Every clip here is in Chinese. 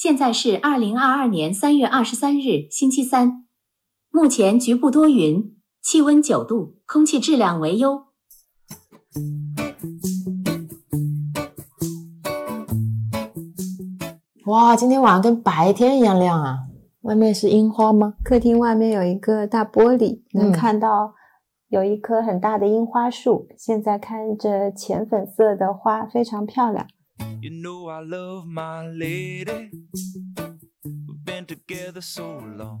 现在是二零二二年三月二十三日，星期三。目前局部多云，气温九度，空气质量为优。哇，今天晚上跟白天一样亮啊！外面是樱花吗？客厅外面有一个大玻璃，能嗯看到有一棵很大的樱花树。现在看着浅粉色的花，非常漂亮。You know I love my lady. We've been together so long.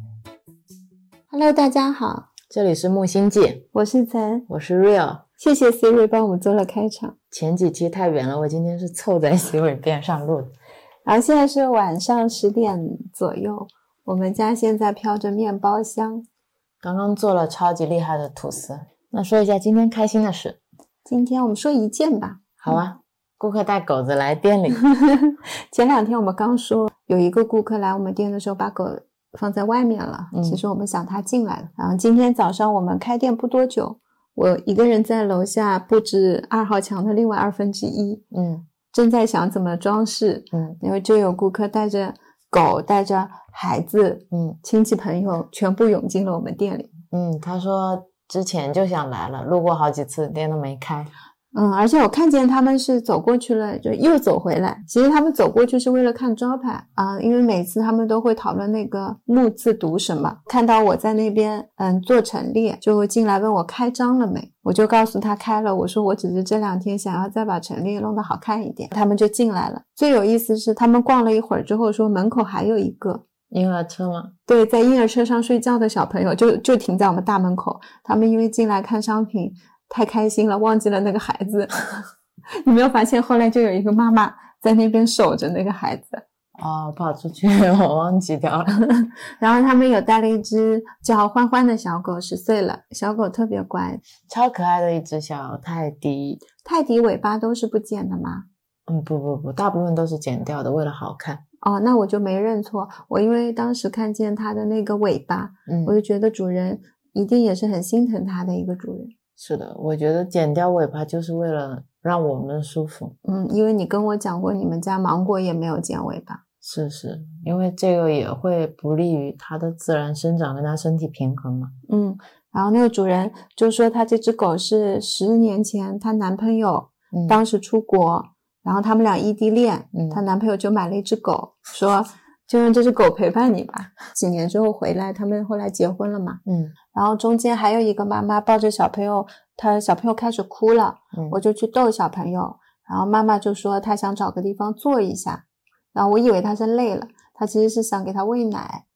Hello，大家好，这里是木星记，我是岑，我是 Real。谢谢 Siri 帮我们做了开场。前几期太远了，我今天是凑在 Siri 边上录的。然后现在是晚上十点左右，我们家现在飘着面包香。刚刚做了超级厉害的吐司。那说一下今天开心的事，今天我们说一件吧。好啊。顾客带狗子来店里，前两天我们刚说有一个顾客来我们店的时候把狗放在外面了，嗯其实我们想他进来了。然后今天早上我们开店不多久，我一个人在楼下布置二号墙的另外二分之一，嗯正在想怎么装饰，嗯因为就有顾客带着狗、带着孩子、嗯亲戚朋友全部涌进了我们店里。嗯，他说之前就想来了，路过好几次，店都没开。嗯，而且我看见他们是走过去了，就又走回来。其实他们走过去是为了看招牌啊，因为每次他们都会讨论那个“木”字读什么。看到我在那边嗯做陈列，就进来问我开张了没，我就告诉他开了。我说我只是这两天想要再把陈列弄得好看一点，他们就进来了。最有意思是他们逛了一会儿之后说门口还有一个。婴儿车吗？对，在婴儿车上睡觉的小朋友就就停在我们大门口。他们因为进来看商品太开心了，忘记了那个孩子。你没有发现后来就有一个妈妈在那边守着那个孩子，哦，跑出去，我忘记掉了。然后他们有带了一只叫欢欢的小狗，十岁了，小狗特别乖。超可爱的一只小泰迪。泰迪尾巴都是不剪的吗？嗯，不不不，大部分都是剪掉的，为了好看。哦，那我就没认错。我因为当时看见它的那个尾巴，嗯我，就觉得主人一定也是很心疼它的一个主人。是的，我觉得剪掉尾巴就是为了让我们舒服。嗯，因为你跟我讲过，你们家芒果也没有剪尾巴。是是，因为这个也会不利于它的自然生长跟它身体平衡嘛。嗯，然后那个主人就说，他这只狗是十年前她男朋友嗯，当时出国，然后他们俩异地恋，嗯她男朋友就买了一只狗，说就让这只狗陪伴你吧。几年之后回来，他们后来结婚了嘛。嗯然后中间还有一个妈妈抱着小朋友，她小朋友开始哭了，嗯，我就去逗小朋友，然后妈妈就说她想找个地方坐一下，然后我以为她是累了，她其实是想给她喂奶，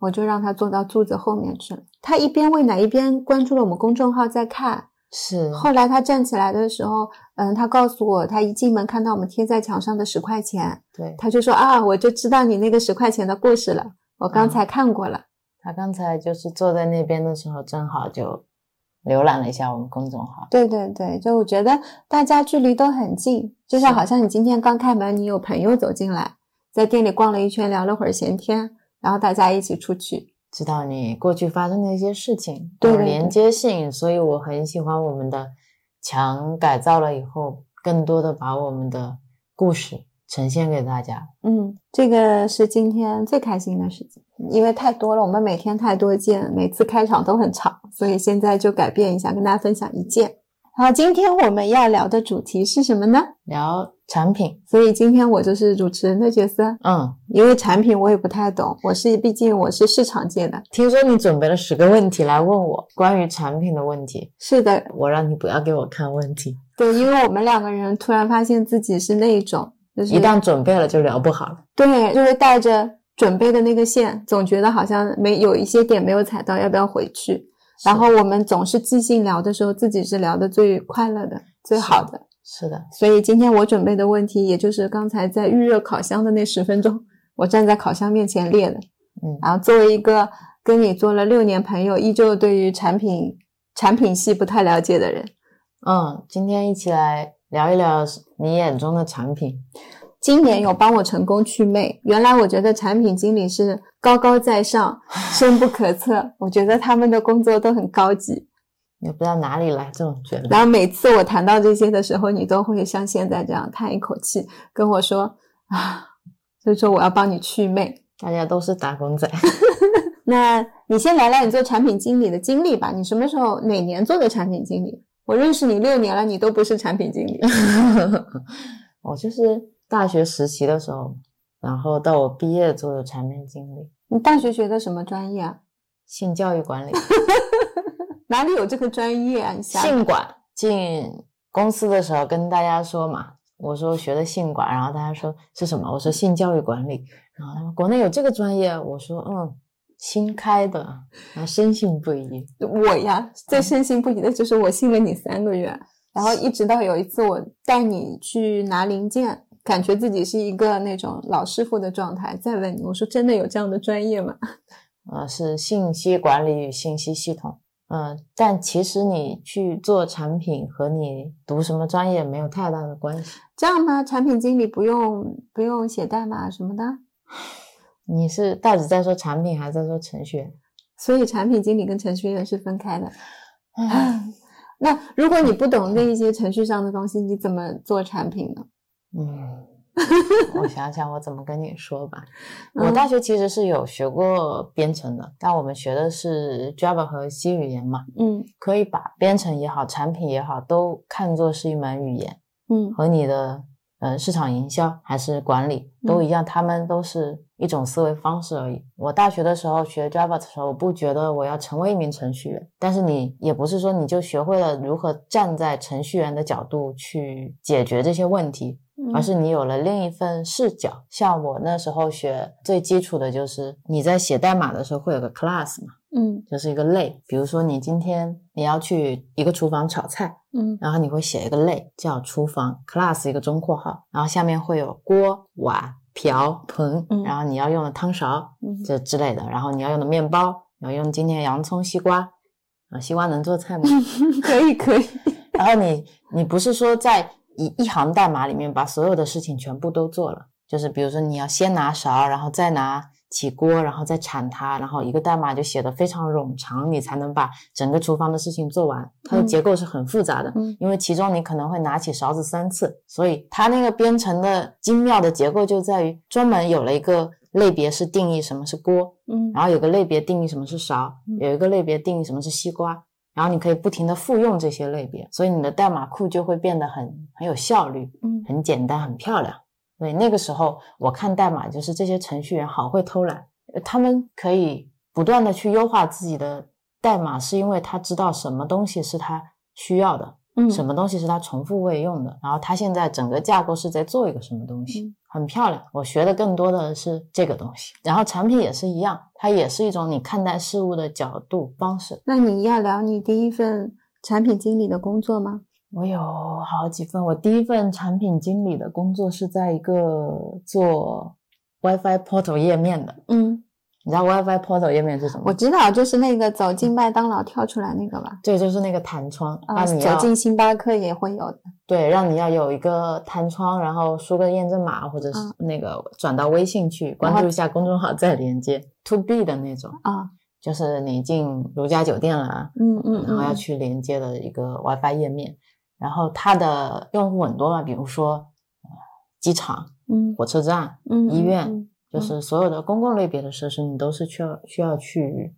我就让她坐到柱子后面去了。她一边喂奶一边关注了我们公众号在看。是后来他站起来的时候，嗯，他告诉我，他一进门看到我们贴在墙上的十块钱，对。他就说啊，我就知道你那个十块钱的故事了，我刚才看过了。他刚才就是坐在那边的时候，正好就浏览了一下我们公众号。对对对，就我觉得大家距离都很近，就像好像你今天刚开门，你有朋友走进来，在店里逛了一圈，聊了会儿闲天，然后大家一起出去。知道你过去发生的一些事情，对连接性，所以我很喜欢我们的墙改造了以后，更多的把我们的故事呈现给大家。嗯，这个是今天最开心的事情，因为太多了，我们每天太多件，每次开场都很长，所以现在就改变一下，跟大家分享一件。好，今天我们要聊的主题是什么呢？聊产品，所以今天我就是主持人的角色，嗯，因为产品我也不太懂，我是毕竟我是市场界的。听说你准备了十个问题来问我关于产品的问题，是的，我让你不要给我看问题，对，因为我们两个人突然发现自己是那一种，就是一旦准备了就聊不好了。对，就会带着准备的那个线，总觉得好像没有一些点没有踩到，要不要回去？然后我们总是即兴聊的时候，自己是聊的最快乐的、最好的。是的，所以今天我准备的问题，也就是刚才在预热烤箱的那十分钟，我站在烤箱面前列的。嗯然后作为一个跟你做了六年朋友，依旧对于产品产品系不太了解的人，嗯，今天一起来聊一聊你眼中的产品。今年有帮我成功祛魅。原来我觉得产品经理是高高在上、深不可测，我觉得他们的工作都很高级。也不知道哪里来这种觉得。然后每次我谈到这些的时候，你都会像现在这样叹一口气，跟我说啊，所以说我要帮你祛魅。大家都是打工仔。那你先聊聊你做产品经理的经历吧。你什么时候哪年做的产品经理？我认识你六年了，你都不是产品经理。我就是大学实习的时候，然后到我毕业做的产品经理，你大学学的什么专业啊？性教育管理，哪里有这个专业啊？你瞎性管进公司的时候跟大家说嘛，我说学的性管，然后大家说是什么？我说性教育管理，然后他们国内有这个专业，我说嗯，新开的，然后深信不疑。我呀，最深信不疑的就是我信了你三个月，然后一直到有一次我带你去拿零件，感觉自己是一个那种老师傅的状态，再问你，我说真的有这样的专业吗？呃，是信息管理与信息系统。嗯、但其实你去做产品和你读什么专业没有太大的关系。这样吗？产品经理不用不用写代码什么的，你是到底在说产品还是在说程序员？所以产品经理跟程序员是分开的。那如果你不懂那一些程序上的东西，你怎么做产品呢？嗯，我想想我怎么跟你说吧。嗯我大学其实是有学过编程的，但我们学的是 Java 和 C 语言嘛，嗯可以把编程也好，产品也好，都看作是一门语言，嗯和你的呃市场营销还是管理都嗯一样，他们都是一种思维方式而已。我大学的时候学 Java 的时候，我不觉得我要成为一名程序员，但是你也不是说你就学会了如何站在程序员的角度去解决这些问题，嗯，而是你有了另一份视角。像我那时候学最基础的就是你在写代码的时候会有个 class 嘛，嗯。就是一个类。比如说你今天你要去一个厨房炒菜，嗯。然后你会写一个类叫厨房。class 一个中括号，然后下面会有锅、碗、瓢、盆，嗯。然后你要用的汤勺嗯。这之类的，然后你要用的面包，你要用今天洋葱、西瓜，啊，西瓜能做菜吗？可 以可以，然后你你不是说在一一行代码里面把所有的事情全部都做了，就是比如说你要先拿勺，然后再拿起锅，然后再铲它，然后一个代码就写的非常冗长，你才能把整个厨房的事情做完。它的嗯结构是很复杂的，嗯因为其中你可能会拿起勺子三次，所以它那个编程的精妙的结构就在于专门有了一个类别是定义什么是锅，嗯然后有个类别定义什么是勺嗯，有一个类别定义什么是西瓜，然后你可以不停的复用这些类别，所以你的代码库就会变得很很有效率，嗯。很简单，很漂亮。所以那个时候我看代码，就是这些程序员好会偷懒，呃他们可以不断的去优化自己的代码，是因为他知道什么东西是他需要的，嗯。什么东西是他重复未用的，然后他现在整个架构是在做一个什么东西，嗯很漂亮。我学的更多的是这个东西，然后产品也是一样，它也是一种你看待事物的角度方式。那你要聊你第一份产品经理的工作吗？我有好几份，我第一份产品经理的工作是在一个做 WiFi portal 页面的。嗯，你知道 WiFi portal 页面是什么？我知道，就是那个走进麦当劳跳出来那个吧。对就是那个弹窗，啊，让你走进星巴克也会有的。对，让你要有一个弹窗，然后输个验证码，或者是嗯那个转到微信去关注一下公众号再连接。To B 的那种，啊，就是你进如家酒店了，嗯嗯然后要嗯去连接的一个 WiFi 页面。然后它的用户很多嘛，比如说呃机场、嗯火车站、嗯，医院，嗯就是所有的公共类别的设施，你都是需要需要去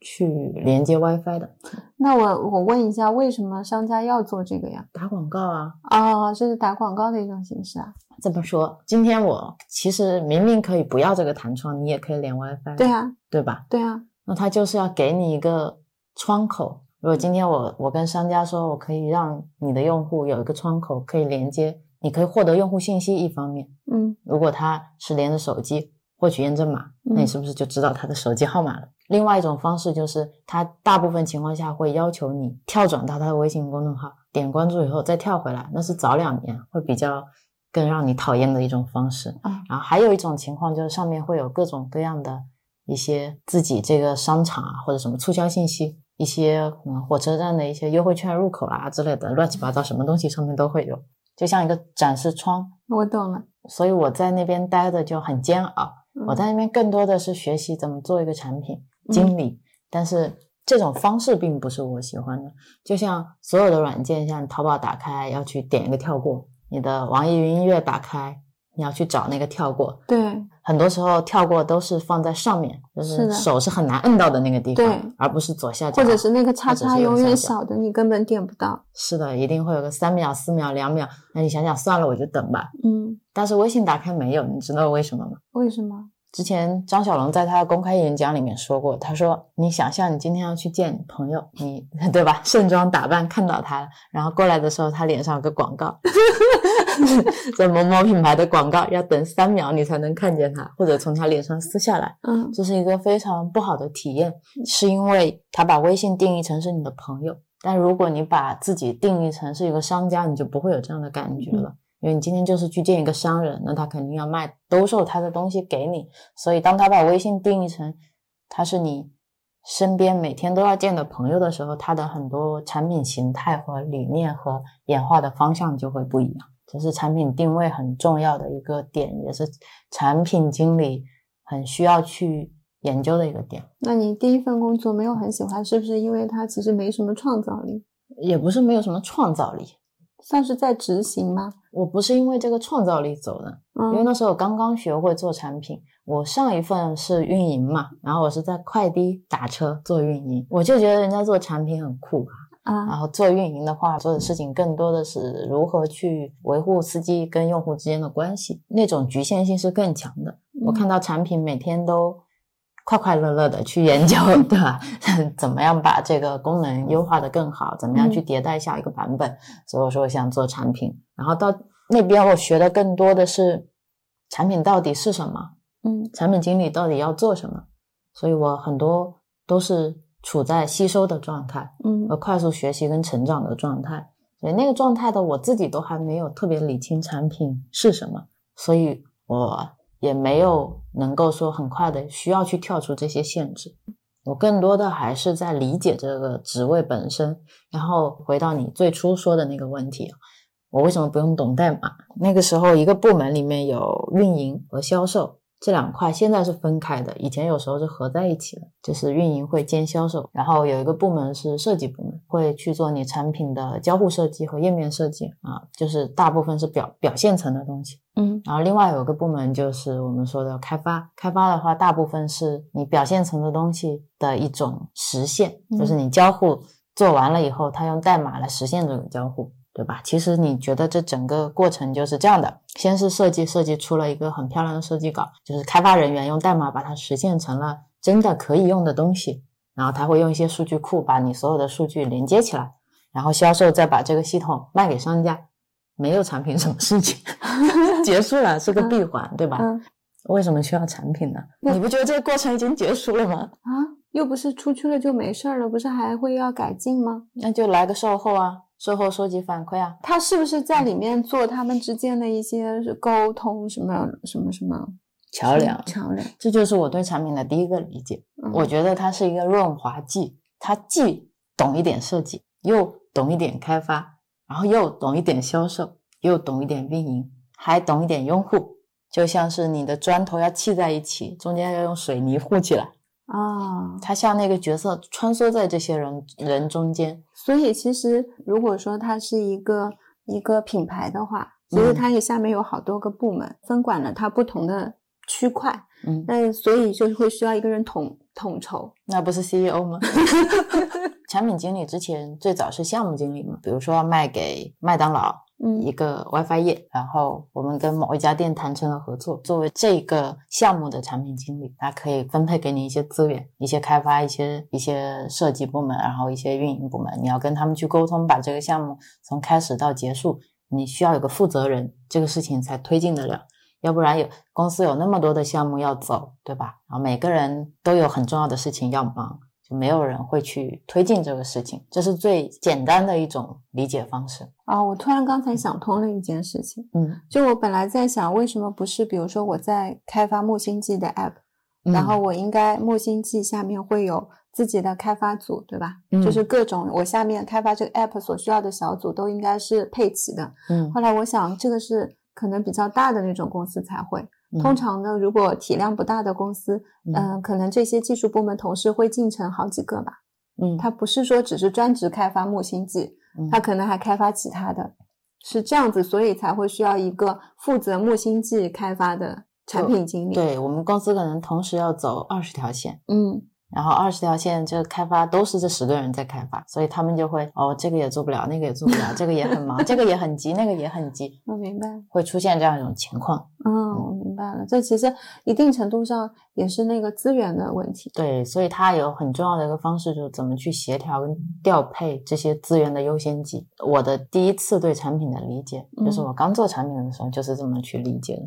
去连接 WiFi 的。那我我问一下，为什么商家要做这个呀？打广告啊，哦，这是打广告的一种形式啊。这么说，今天我其实明明可以不要这个弹窗，你也可以连 WiFi，对，啊，对吧？对啊，那他就是要给你一个窗口。如果今天我我跟商家说，我可以让你的用户有一个窗口可以连接，你可以获得用户信息，一方面，嗯如果他是连着手机获取验证码，那你嗯是不是就知道他的手机号码了？另外一种方式就是，他大部分情况下会要求你跳转到他的微信公众号，点关注以后再跳回来，那是早两年会比较更让你讨厌的一种方式。啊然后还有一种情况就是上面会有各种各样的一些自己这个商场啊或者什么促销信息，一些嗯火车站的一些优惠券入口啊、之类的，乱七八糟什么东西上面都会有，就像一个展示窗。我懂了。所以我在那边待的就很煎熬。我嗯在那边更多的是学习怎么做一个产品经理，但是这种方式并不是我喜欢的。就像所有的软件，像淘宝打开要去点一个跳过，你的网易云音乐打开，你要去找那个跳过。对很多时候跳过都是放在上面，就是手是很难摁到的那个地对方，而不是左下角，或者是那个叉叉永远小的，你根本点不到。是的，一定会有个三秒、四秒、两秒。那你想想，算了，我就等吧。嗯，但是微信打开没有，你知道为什么吗？为什么？之前张小龙在他的公开演讲里面说过，他说：“你想象你今天要去见朋友，你对吧？盛装打扮看到他了，然后过来的时候，他脸上有个广告，这某某品牌的广告，要等三秒你才能看见它，或者从他脸上撕下来，嗯这是一个非常不好的体验，是因为他把微信定义成是你的朋友，但如果你把自己定义成是一个商家，你就不会有这样的感觉了。因为你今天就是去见一个商人，那他肯定要卖兜售他的东西给你，所以当他把微信定义成他是你身边每天都要见的朋友的时候，他的很多产品形态和理念和演化的方向就会不一样。这是产品定位很重要的一个点，也是产品经理很需要去研究的一个点。那你第一份工作没有很喜欢，是不是因为它其实没什么创造力，也不是没有什么创造力，算是在执行吗？我不是因为这个创造力走的，因为嗯那时候我刚刚学会做产品，我上一份是运营嘛，然后我是在快滴打车做运营，我就觉得人家做产品很酷啊。然啊，后做运营的话，做的事情更多的是如何去维护司机跟用户之间的关系，那种局限性是更强的。我看到产品每天都快快乐乐的去研究，对吧？怎么样把这个功能优化的更好？怎么样去迭代下一个版本？所以我说我想做产品，然后到那边我学的更多的是产品到底是什么，嗯产品经理到底要做什么，所以我很多都是处在吸收的状态。嗯和快速学习跟成长的状态。所以那个状态的我自己都还没有特别理清产品是什么，所以我也没有能够说很快的需要去跳出这些限制。我更多的还是在理解这个职位本身，然后回到你最初说的那个问题，我为什么不用懂代码？那个时候一个部门里面有运营和销售，这两块现在是分开的，以前有时候是合在一起的，就是运营会兼销售，然后有一个部门是设计部门，会去做你产品的交互设计和页面设计啊，就是大部分是表表现层的东西。嗯然后另外有个部门就是我们说的开发，开发的话大部分是你表现层的东西的一种实现，嗯就是你交互做完了以后，它用代码来实现这个交互，对吧？其实你觉得这整个过程就是这样的：先是设计，设计出了一个很漂亮的设计稿，就是开发人员用代码把它实现成了真的可以用的东西，然后他会用一些数据库把你所有的数据连接起来，然后销售再把这个系统卖给商家。没有产品什么事情，结束了，是个闭环，对吧？嗯为什么需要产品呢？那你不觉得这个过程已经结束了吗？啊，又不是出去了就没事儿了，不是还会要改进吗？那就来个售后啊，售后收集反馈啊。他是不是在里面做他们之间的一些沟通什么什么什么桥梁，桥梁？这就是我对产品的第一个理解。嗯我觉得它是一个润滑剂，它既懂一点设计，又懂一点开发，然后又懂一点销售，又懂一点运营，还懂一点用户。就像是你的砖头要砌在一起，中间要用水泥糊起来。啊，他像那个角色穿梭在这些人人中间。所以其实如果说他是一个一个品牌的话，其实嗯它也下面有好多个部门，分管了它不同的区块，嗯，那所以就会需要一个人统统筹。那不是 CEO 吗？产品经理之前最早是项目经理嘛，比如说要卖给麦当劳一个 WiFi 页，然后我们跟某一家店谈成了合作，作为这个项目的产品经理，他可以分配给你一些资源，一些开发，一些一些设计部门，然后一些运营部门，你要跟他们去沟通，把这个项目从开始到结束，你需要有个负责人，这个事情才推进得了。要不然有公司有那么多的项目要走，对吧？然后每个人都有很重要的事情要忙，就没有人会去推进这个事情。这是最简单的一种理解方式。啊，我突然刚才想通了一件事情，嗯，就我本来在想，为什么不是比如说我在开发木星记的 app，然后我应该木星记下面会有自己的开发组，对吧？嗯就是各种我下面开发这个 app 所需要的小组都应该是配齐的。嗯后来我想，这个是可能比较大的那种公司才会。嗯通常呢，如果体量不大的公司，嗯嗯、可能这些技术部门同事会进城好几个吧。嗯，他不是说只是专职开发木星记，嗯他可能还开发其他的。是这样子，所以才会需要一个负责木星记开发的产品经理。，对我们公司可能同时要走二十条线，嗯然后二十条线这个开发都是这十个人在开发，所以他们就会哦这个也做不了，那个也做不了，这个也很忙，这个也很急，那个也很急，我明白。会出现这样一种情况。嗯，我明白了。这其实一定程度上也是那个资源的问题。对，所以它有很重要的一个方式，就是怎么去协调跟调配这些资源的优先级。我的第一次对产品的理解，就是嗯我刚做产品的时候就是这么去理解的。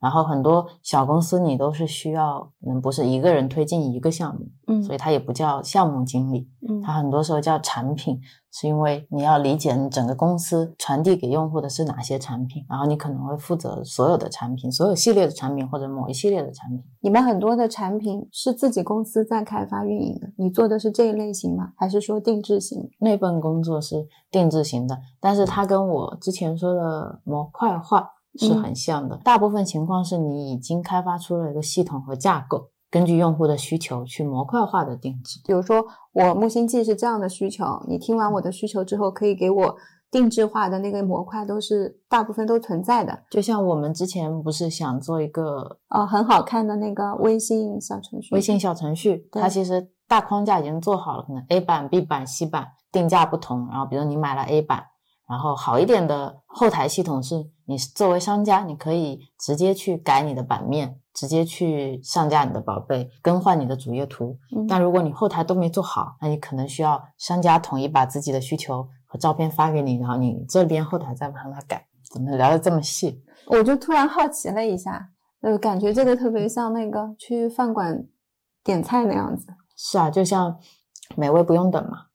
然后很多小公司你都是需要，可能不是一个人推进一个项目，嗯所以它也不叫项目经理，嗯它很多时候叫产品，是因为你要理解你整个公司传递给用户的是哪些产品，然后你可能会负责所有的产品，所有系列的产品或者某一系列的产品。你们很多的产品是自己公司在开发运营的，你做的是这一类型吗？还是说定制型？那份工作是定制型的，但是它跟我之前说的模块化是很像的。大部分情况是你已经开发出了一个系统和架构，根据用户的需求去模块化的定制。比如说，我木星记是这样的需求，你听完我的需求之后，可以给我定制化的那个模块，都是大部分都存在的。就像我们之前不是想做一个哦，很好看的那个微信小程序，微信小程序，它其实大框架已经做好了，可能 A 版、B 版、C 版定价不同。然后比如你买了 A 版，然后好一点的后台系统是你作为商家，你可以直接去改你的版面，直接去上架你的宝贝，更换你的主页图。嗯但如果你后台都没做好，那你可能需要商家统一把自己的需求和照片发给你，然后你这边后台再帮他改。怎么聊得这么细？我就突然好奇了一下，呃，感觉这个特别像那个去饭馆点菜那样子是啊，就像美味不用等嘛，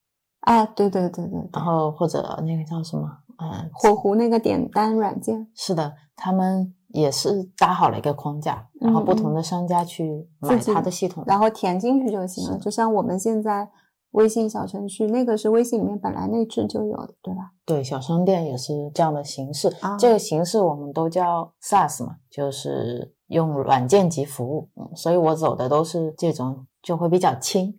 啊，对对对对对然，后或者那个叫什么，呃，火狐那个点单软件，是的，他们也是搭好了一个框架，然后不同的商家去买自己它的系统，然后填进去就行了，就像我们现在微信小程序，那个是微信里面本来内置就有的，对吧？对小商店也是这样的形式。啊这个形式我们都叫 SaaS 嘛，就是用软件及服务。嗯，所以我走的都是这种，就会比较轻。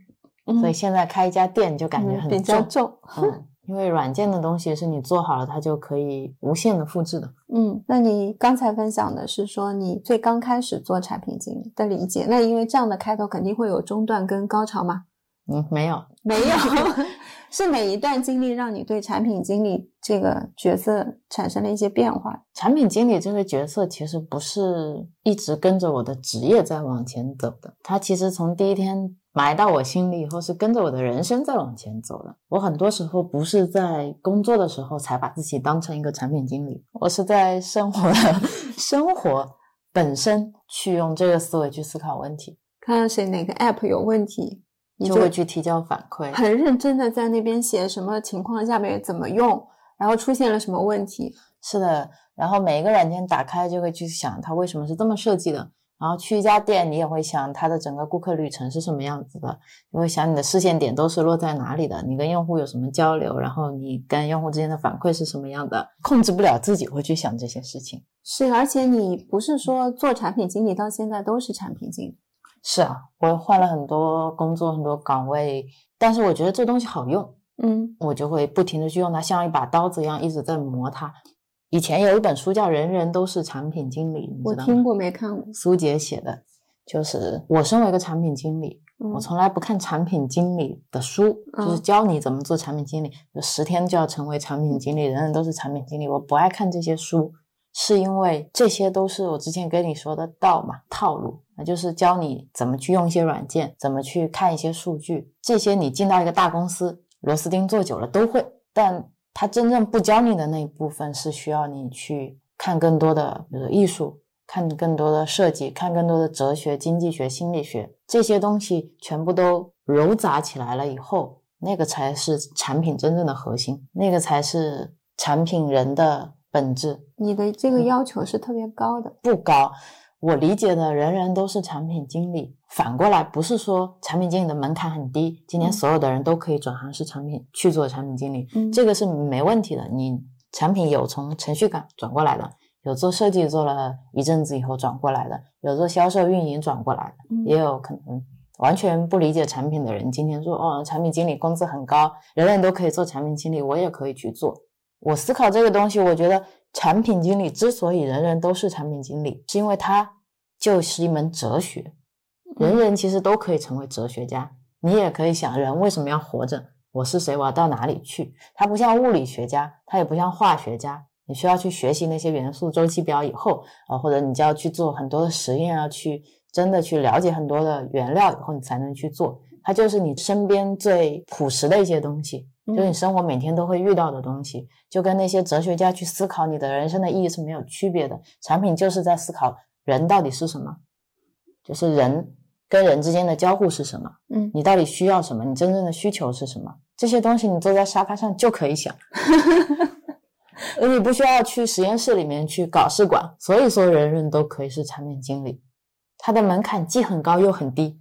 所以现在开一家店就感觉很嗯比较重。重。嗯，因为软件的东西是你做好了，它就可以无限的复制的。嗯，那你刚才分享的是说你最刚开始做产品经理的理解，那因为这样的开头肯定会有中段跟高潮吗？嗯，没有，没有，是每一段经历让你对产品经理这个角色产生了一些变化？产品经理这个角色其实不是一直跟着我的职业在往前走的，他其实从第一天埋到我心里以后，是跟着我的人生在往前走的。我很多时候不是在工作的时候才把自己当成一个产品经理，我是在生活的 生活本身去用这个思维去思考问题，看到谁哪个 app 有问题，你就会去提交反馈。很认真的在那边写什么情况下面怎么用，然后出现了什么问题。是的，然后每一个软件打开就会去想它为什么是这么设计的，然后去一家店你也会想它的整个顾客旅程是什么样子的，你会想你的视线点都是落在哪里的，你跟用户有什么交流，然后你跟用户之间的反馈是什么样的，控制不了自己会去想这些事情。是，而且你不是说做产品经理到现在都是产品经理，是啊，我换了很多工作，很多岗位，但是我觉得这东西好用，嗯我就会不停的去用它，像一把刀子一样一直在磨它。以前有一本书叫《人人都是产品经理》？我听过没看过。苏杰写的，就是我身为一个产品经理，嗯我从来不看产品经理的书，就是嗯教你怎么做产品经理，就十天就要成为产品经理，人人都是产品经理。我不爱看这些书，是因为这些都是我之前跟你说的道嘛套路，那就是教你怎么去用一些软件，怎么去看一些数据，这些你进到一个大公司，螺丝钉做久了都会，但他真正不教你的那一部分是需要你去看更多的，比如说艺术，看更多的设计，看更多的哲学、经济学、心理学这些东西，全部都糅杂起来了以后，那个才是产品真正的核心，那个才是产品人的本质。你的这个要求是特别高的，不高。我理解的人人都是产品经理，反过来不是说产品经理的门槛很低，今天嗯所有的人都可以转行是产品去做产品经理，嗯这个是没问题的。你产品有从程序岗转过来的，有做设计做了一阵子以后转过来的，有做销售运营转过来的，嗯也有可能完全不理解产品的人，今天说哦，产品经理工资很高，人人都可以做产品经理，我也可以去做。我思考这个东西，我觉得产品经理之所以人人都是产品经理，是因为它就是一门哲学，人人其实都可以成为哲学家。你也可以想，人为什么要活着？我是谁？我要到哪里去？它不像物理学家，它也不像化学家，你需要去学习那些元素周期表以后啊，或者你就要去做很多的实验，要去真的去了解很多的原料以后，你才能去做。它就是你身边最朴实的一些东西，就是你生活每天都会遇到的东西，就跟那些哲学家去思考你的人生的意义是没有区别的。产品就是在思考人到底是什么，就是人跟人之间的交互是什么，嗯你到底需要什么，你真正的需求是什么，这些东西你坐在沙发上就可以想。而你不需要去实验室里面去搞试管，所以说人人都可以是产品经理，它的门槛既很高又很低。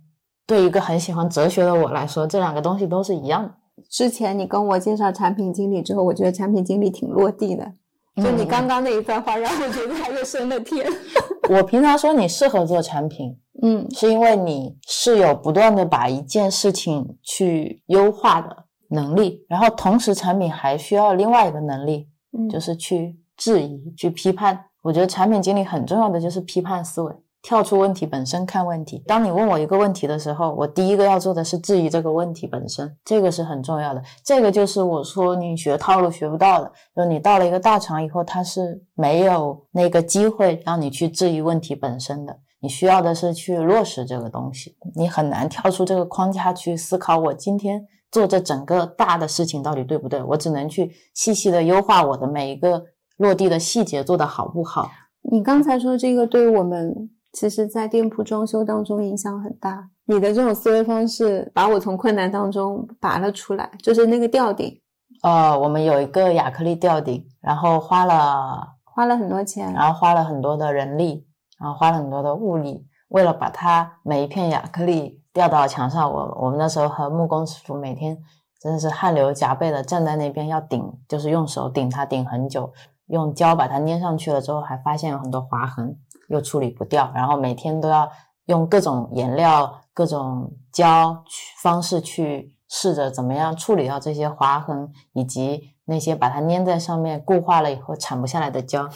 对一个很喜欢哲学的我来说，这两个东西都是一样的。之前你跟我介绍产品经理之后，我觉得产品经理挺落地的。就你刚刚那一段话，让我觉得他又升了天。我平常说你适合做产品，嗯是因为你是有不断的把一件事情去优化的能力，然后同时产品还需要另外一个能力，嗯，就是去质疑、去批判。我觉得产品经理很重要的就是批判思维，跳出问题本身看问题。当你问我一个问题的时候，我第一个要做的是质疑这个问题本身，这个是很重要的。这个就是我说你学套路学不到的，就是你到了一个大厂以后，它是没有那个机会让你去质疑问题本身的。你需要的是去落实这个东西，你很难跳出这个框架去思考我今天做这整个大的事情到底对不对，我只能去细细的优化我的每一个落地的细节做得好不好。你刚才说这个对我们，其实在店铺装修当中影响很大。你的这种思维方式把我从困难当中拔了出来，就是那个吊顶，呃，我们有一个亚克力吊顶，然后花了，花了很多钱。然后花了很多的人力，然后花了很多的物力，为了把它每一片亚克力吊到墙上，我我们那时候和木工师傅每天真的是汗流浃背的站在那边要顶，就是用手顶它顶很久，用胶把它粘上去了之后，还发现有很多划痕，又处理不掉，然后每天都要用各种颜料、各种胶去方式去试着怎么样处理掉这些划痕，以及那些把它粘在上面固化了以后铲不下来的胶，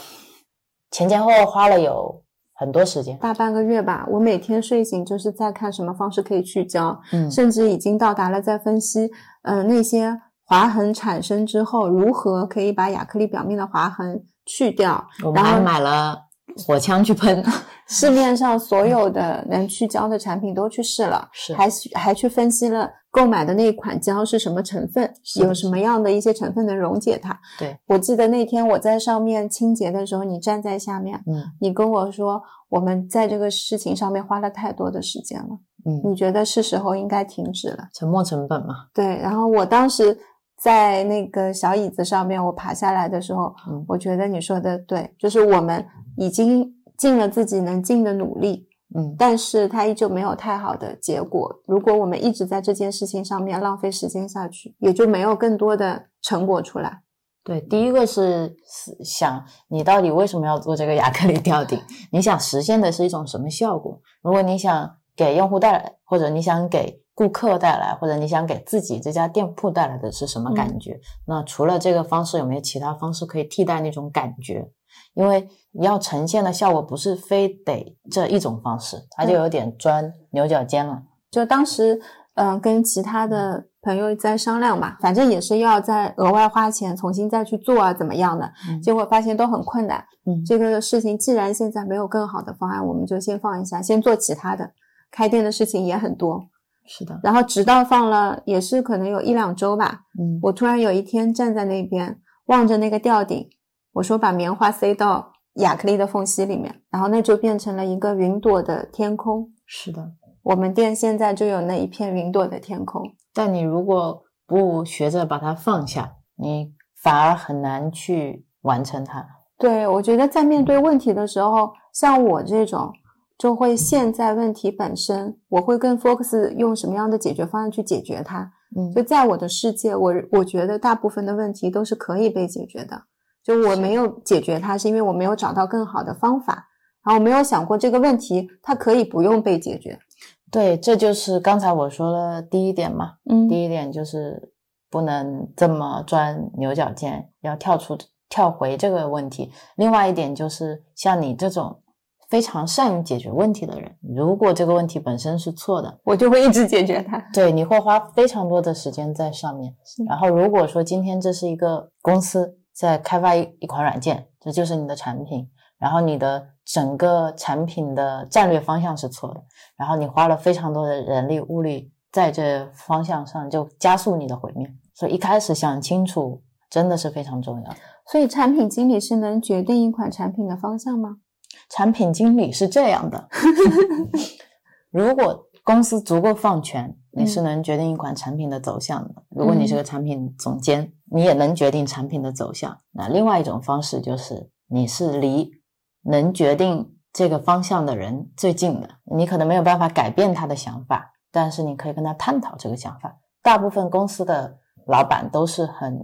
前前后后花了有很多时间。大半个月吧，我每天睡醒就是在看什么方式可以去胶，嗯甚至已经到达了在分析，呃，那些划痕产生之后，如何可以把亚克力表面的划痕去掉。我们还然后买了火枪去喷，市面上所有的能去胶的产品都去试了，是还去还去分析了购买的那一款胶是什么成分，是有什么样的一些成分能溶解它。对，我记得那天我在上面清洁的时候，你站在下面，嗯你跟我说我们在这个事情上面花了太多的时间了，嗯，你觉得是时候应该停止了。沉没成本嘛，对，然后我当时在那个小椅子上面，我爬下来的时候，嗯我觉得你说的对，就是我们已经尽了自己能尽的努力，嗯但是它依旧没有太好的结果。如果我们一直在这件事情上面浪费时间下去，也就没有更多的成果出来。对，第一个是是想你到底为什么要做这个亚克力吊顶？你想实现的是一种什么效果？如果你想给用户带来，或者你想给顾客带来，或者你想给自己这家店铺带来的是什么感觉？那除了这个方式，有没有其他方式可以替代那种感觉？因为要呈现的效果不是非得这一种方式，它就有点钻牛角尖了。就当时，嗯、跟其他的朋友在商量嘛，反正也是要再额外花钱重新再去做啊，怎么样的？嗯结果发现都很困难。嗯这个事情既然现在没有更好的方案，我们就先放一下，先做其他的。开店的事情也很多，是的，然后直到放了也是可能有一两周吧，嗯我突然有一天站在那边望着那个吊顶，我说把棉花塞到亚克力的缝隙里面，然后那就变成了一个云朵的天空。是的。我们店现在就有那一片云朵的天空。但你如果不学着把它放下，你反而很难去完成它。对，我觉得在面对问题的时候，像我这种就会陷在问题本身，我会更 focus 用什么样的解决方案去解决它。嗯就在我的世界，我我觉得大部分的问题都是可以被解决的。就我没有解决它，是因为我没有找到更好的方法，然后我没有想过这个问题它可以不用被解决。对，这就是刚才我说的第一点嘛。嗯第一点就是不能这么钻牛角尖，要跳出跳回这个问题。另外一点就是，像你这种非常善于解决问题的人，如果这个问题本身是错的，我就会一直解决它。对，你会花非常多的时间在上面。然后，如果说今天这是一个公司在开发一一款软件，这就是你的产品，然后你的整个产品的战略方向是错的，然后你花了非常多的人力物力在这方向上，就加速你的毁灭。所以一开始想清楚真的是非常重要。所以产品经理是能决定一款产品的方向吗？产品经理是这样的，如果公司足够放权，你是能决定一款产品的走向的。如果你是个产品总监，你也能决定产品的走向。那另外一种方式就是，你是离能决定这个方向的人最近的。你可能没有办法改变他的想法，但是你可以跟他探讨这个想法。大部分公司的老板都是很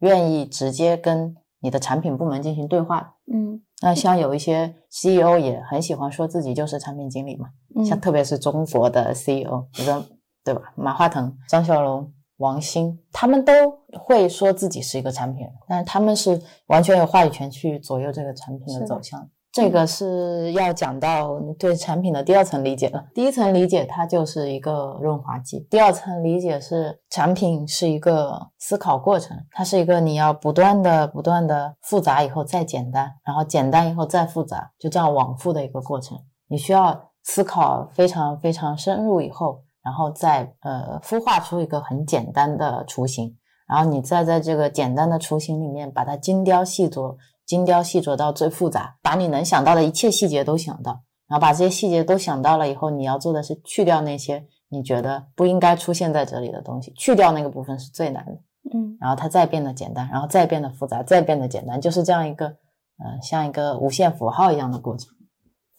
愿意直接跟你的产品部门进行对话的。嗯那像有一些 CEO 也很喜欢说自己就是产品经理嘛，像嗯特别是中国的 CEO，比如说对吧，马化腾、张小龙、王兴，他们都会说自己是一个产品人，但是他们是完全有话语权去左右这个产品的的。走向。这个是要讲到对产品的第二层理解了。第一层理解它就是一个润滑剂，第二层理解是产品是一个思考过程，它是一个你要不断的、不断的复杂以后再简单，然后简单以后再复杂，就这样往复的一个过程。你需要思考非常非常深入以后，然后再呃孵化出一个很简单的雏形，然后你再在这个简单的雏形里面把它精雕细琢，精雕细琢到最复杂，把你能想到的一切细节都想到，然后把这些细节都想到了以后，你要做的是去掉那些你觉得不应该出现在这里的东西，去掉那个部分是最难的。嗯然后它再变得简单，然后再变得复杂，再变得简单，就是这样一个，呃，像一个无限符号一样的过程。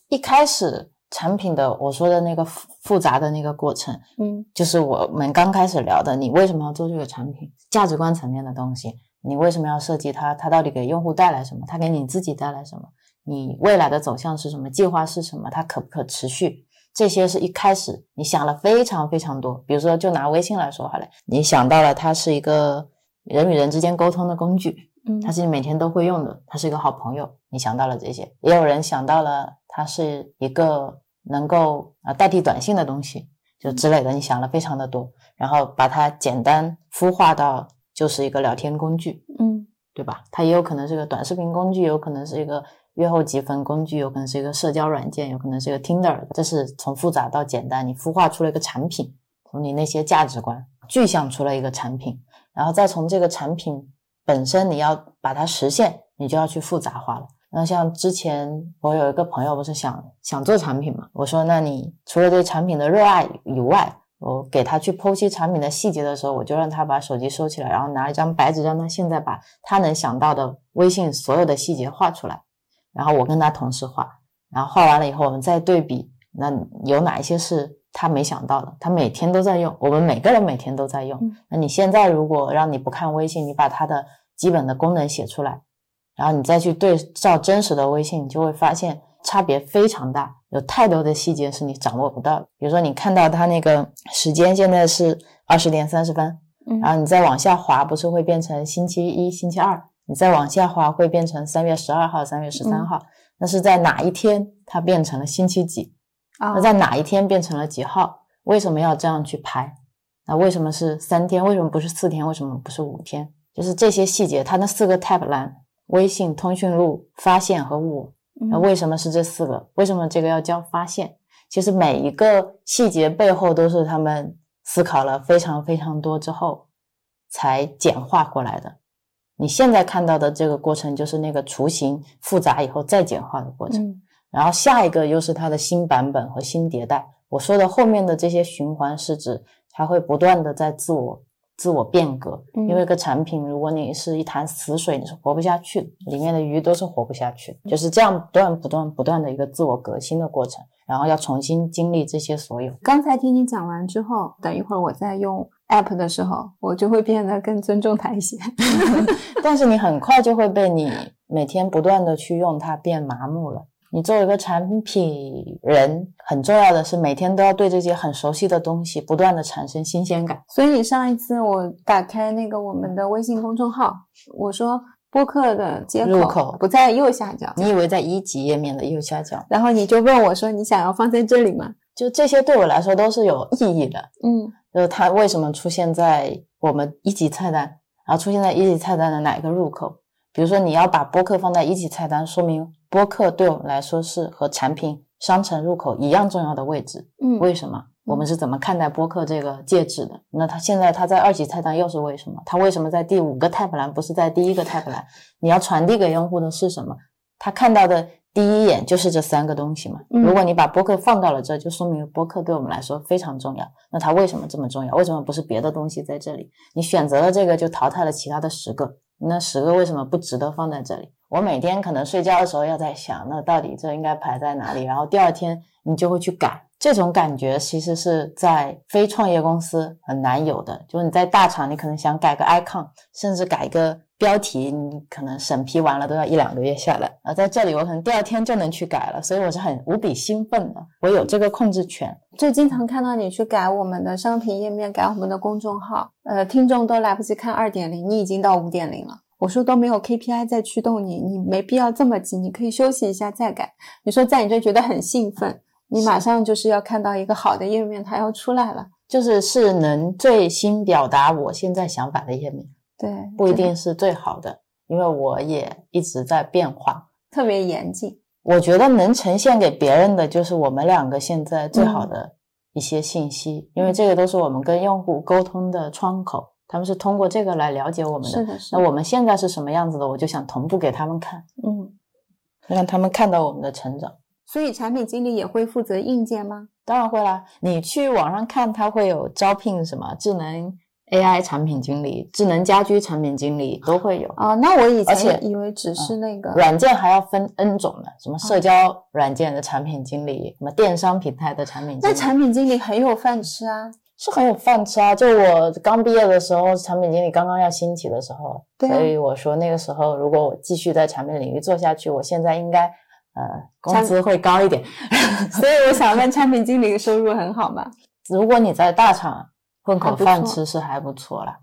一开始产品的我说的那个复复杂的那个过程，嗯就是我们刚开始聊的，你为什么要做这个产品？价值观层面的东西，你为什么要设计它？它到底给用户带来什么？它给你自己带来什么？你未来的走向是什么？计划是什么？它可不可持续？这些是一开始你想了非常非常多。比如说，就拿微信来说好了，你想到了它是一个人与人之间沟通的工具，嗯，它是你每天都会用的，它是一个好朋友，你想到了这些。也有人想到了它是一个能够啊、呃代替短信的东西，就之类的，你想了非常的多，然后把它简单孵化到就是一个聊天工具，嗯对吧？它也有可能是个短视频工具，有可能是一个约后积分工具，有可能是一个社交软件，有可能是一个 Tinder。这是从复杂到简单，你孵化出了一个产品，从你那些价值观具象出了一个产品，然后再从这个产品本身你要把它实现，你就要去复杂化了。那像之前我有一个朋友不是想想做产品嘛，我说那你除了对产品的热爱以外，我给他去剖析产品的细节的时候，我就让他把手机收起来，然后拿一张白纸，让他现在把他能想到的微信所有的细节画出来，然后我跟他同时画，然后画完了以后，我们再对比，那有哪一些是他没想到的？他每天都在用，我们每个人每天都在用。嗯那你现在如果让你不看微信，你把它的基本的功能写出来，然后你再去对照真实的微信，你就会发现差别非常大，有太多的细节是你掌握不到的。比如说，你看到它那个时间现在是二十点三十分，嗯然后你再往下滑，不是会变成星期一、星期二？你再往下滑会变成三月十二号、三月十三号。那是在哪一天它变成了星期几？啊那在哪一天变成了几号？为什么要这样去排？那为什么是三天？为什么不是四天？为什么不是五天？就是这些细节，它那四个 tab 栏，微信、通讯录、发现和我，那嗯为什么是这四个？为什么这个要叫发现？其实每一个细节背后都是他们思考了非常非常多之后才简化过来的。你现在看到的这个过程，就是那个雏形复杂以后再简化的过程。嗯然后下一个又是它的新版本和新迭代。我说的后面的这些循环是指它会不断的在自我自我变革。嗯因为一个产品，如果你是一潭死水，你是活不下去的，里面的鱼都是活不下去的，就是这样不断不断不断的一个自我革新的过程，然后要重新经历这些所有。刚才听你讲完之后，等一会儿我再用 app 的时候，我就会变得更尊重它一些。但是你很快就会被你 每天不断的去用它变麻木了。你作为一个产品人，很重要的是每天都要对这些很熟悉的东西不断的产生新鲜感。所以上一次我打开那个我们的微信公众号，我说播客的接入口不在右下角，你以为在一级页面的右下角？然后你就问我说你想要放在这里吗？就这些对我来说都是有意义的。嗯就是它为什么出现在我们一级菜单，然后出现在一级菜单的哪一个入口？比如说你要把播客放在一级菜单，说明播客对我们来说是和产品商城入口一样重要的位置。嗯为什么？我们是怎么看待播客这个介质的？那它现在它在二级菜单又是为什么？它为什么在第五个 tab 栏不是在第一个 tab 栏？你要传递给用户的是什么？他看到的第一眼就是这三个东西嘛。嗯如果你把播客放到了这，就说明播客对我们来说非常重要。那它为什么这么重要？为什么不是别的东西在这里？你选择了这个，就淘汰了其他的十个。那十个为什么不值得放在这里？我每天可能睡觉的时候要在想，那到底这应该排在哪里？然后第二天你就会去改。这种感觉其实是在非创业公司很难有的。就是你在大厂，你可能想改个 icon，甚至改一个标题，你可能审批完了都要一两个月下来。而在这里，我可能第二天就能去改了，所以我是很无比兴奋的。我有这个控制权。就经常看到你去改我们的商品页面，改我们的公众号，呃，听众都来不及看二点零，你已经到五点零了。我说都没有 KPI 在驱动你，你没必要这么急，你可以休息一下再改。你说在你这觉得很兴奋，你马上就是要看到一个好的页面，它要出来了。就是是能最新表达我现在想法的页面，对，不一定是最好的，因为我也一直在变化。特别严谨。我觉得能呈现给别人的就是我们两个现在最好的一些信息，因为这个都是我们跟用户沟通的窗口，他们是通过这个来了解我们的。是的，是的。那我们现在是什么样子的，我就想同步给他们看，嗯，让他们看到我们的成长。所以产品经理也会负责硬件吗？当然会啦，你去网上看，它会有招聘什么智能 AI 产品经理、智能家居产品经理都会有。啊，那我以前以为只是那个，软件还要分 N 种呢，什么社交软件的产品经理，什么电商平台的产品经理，那产品经理很有饭吃啊。是很有饭吃啊！就我刚毕业的时候，产品经理刚刚要兴起的时候，所以我说那个时候如果我继续在产品领域做下去，我现在应该呃工资会高一点。所以我想问，产品经理的收入很好吗？如果你在大厂混口饭吃是还不错啦，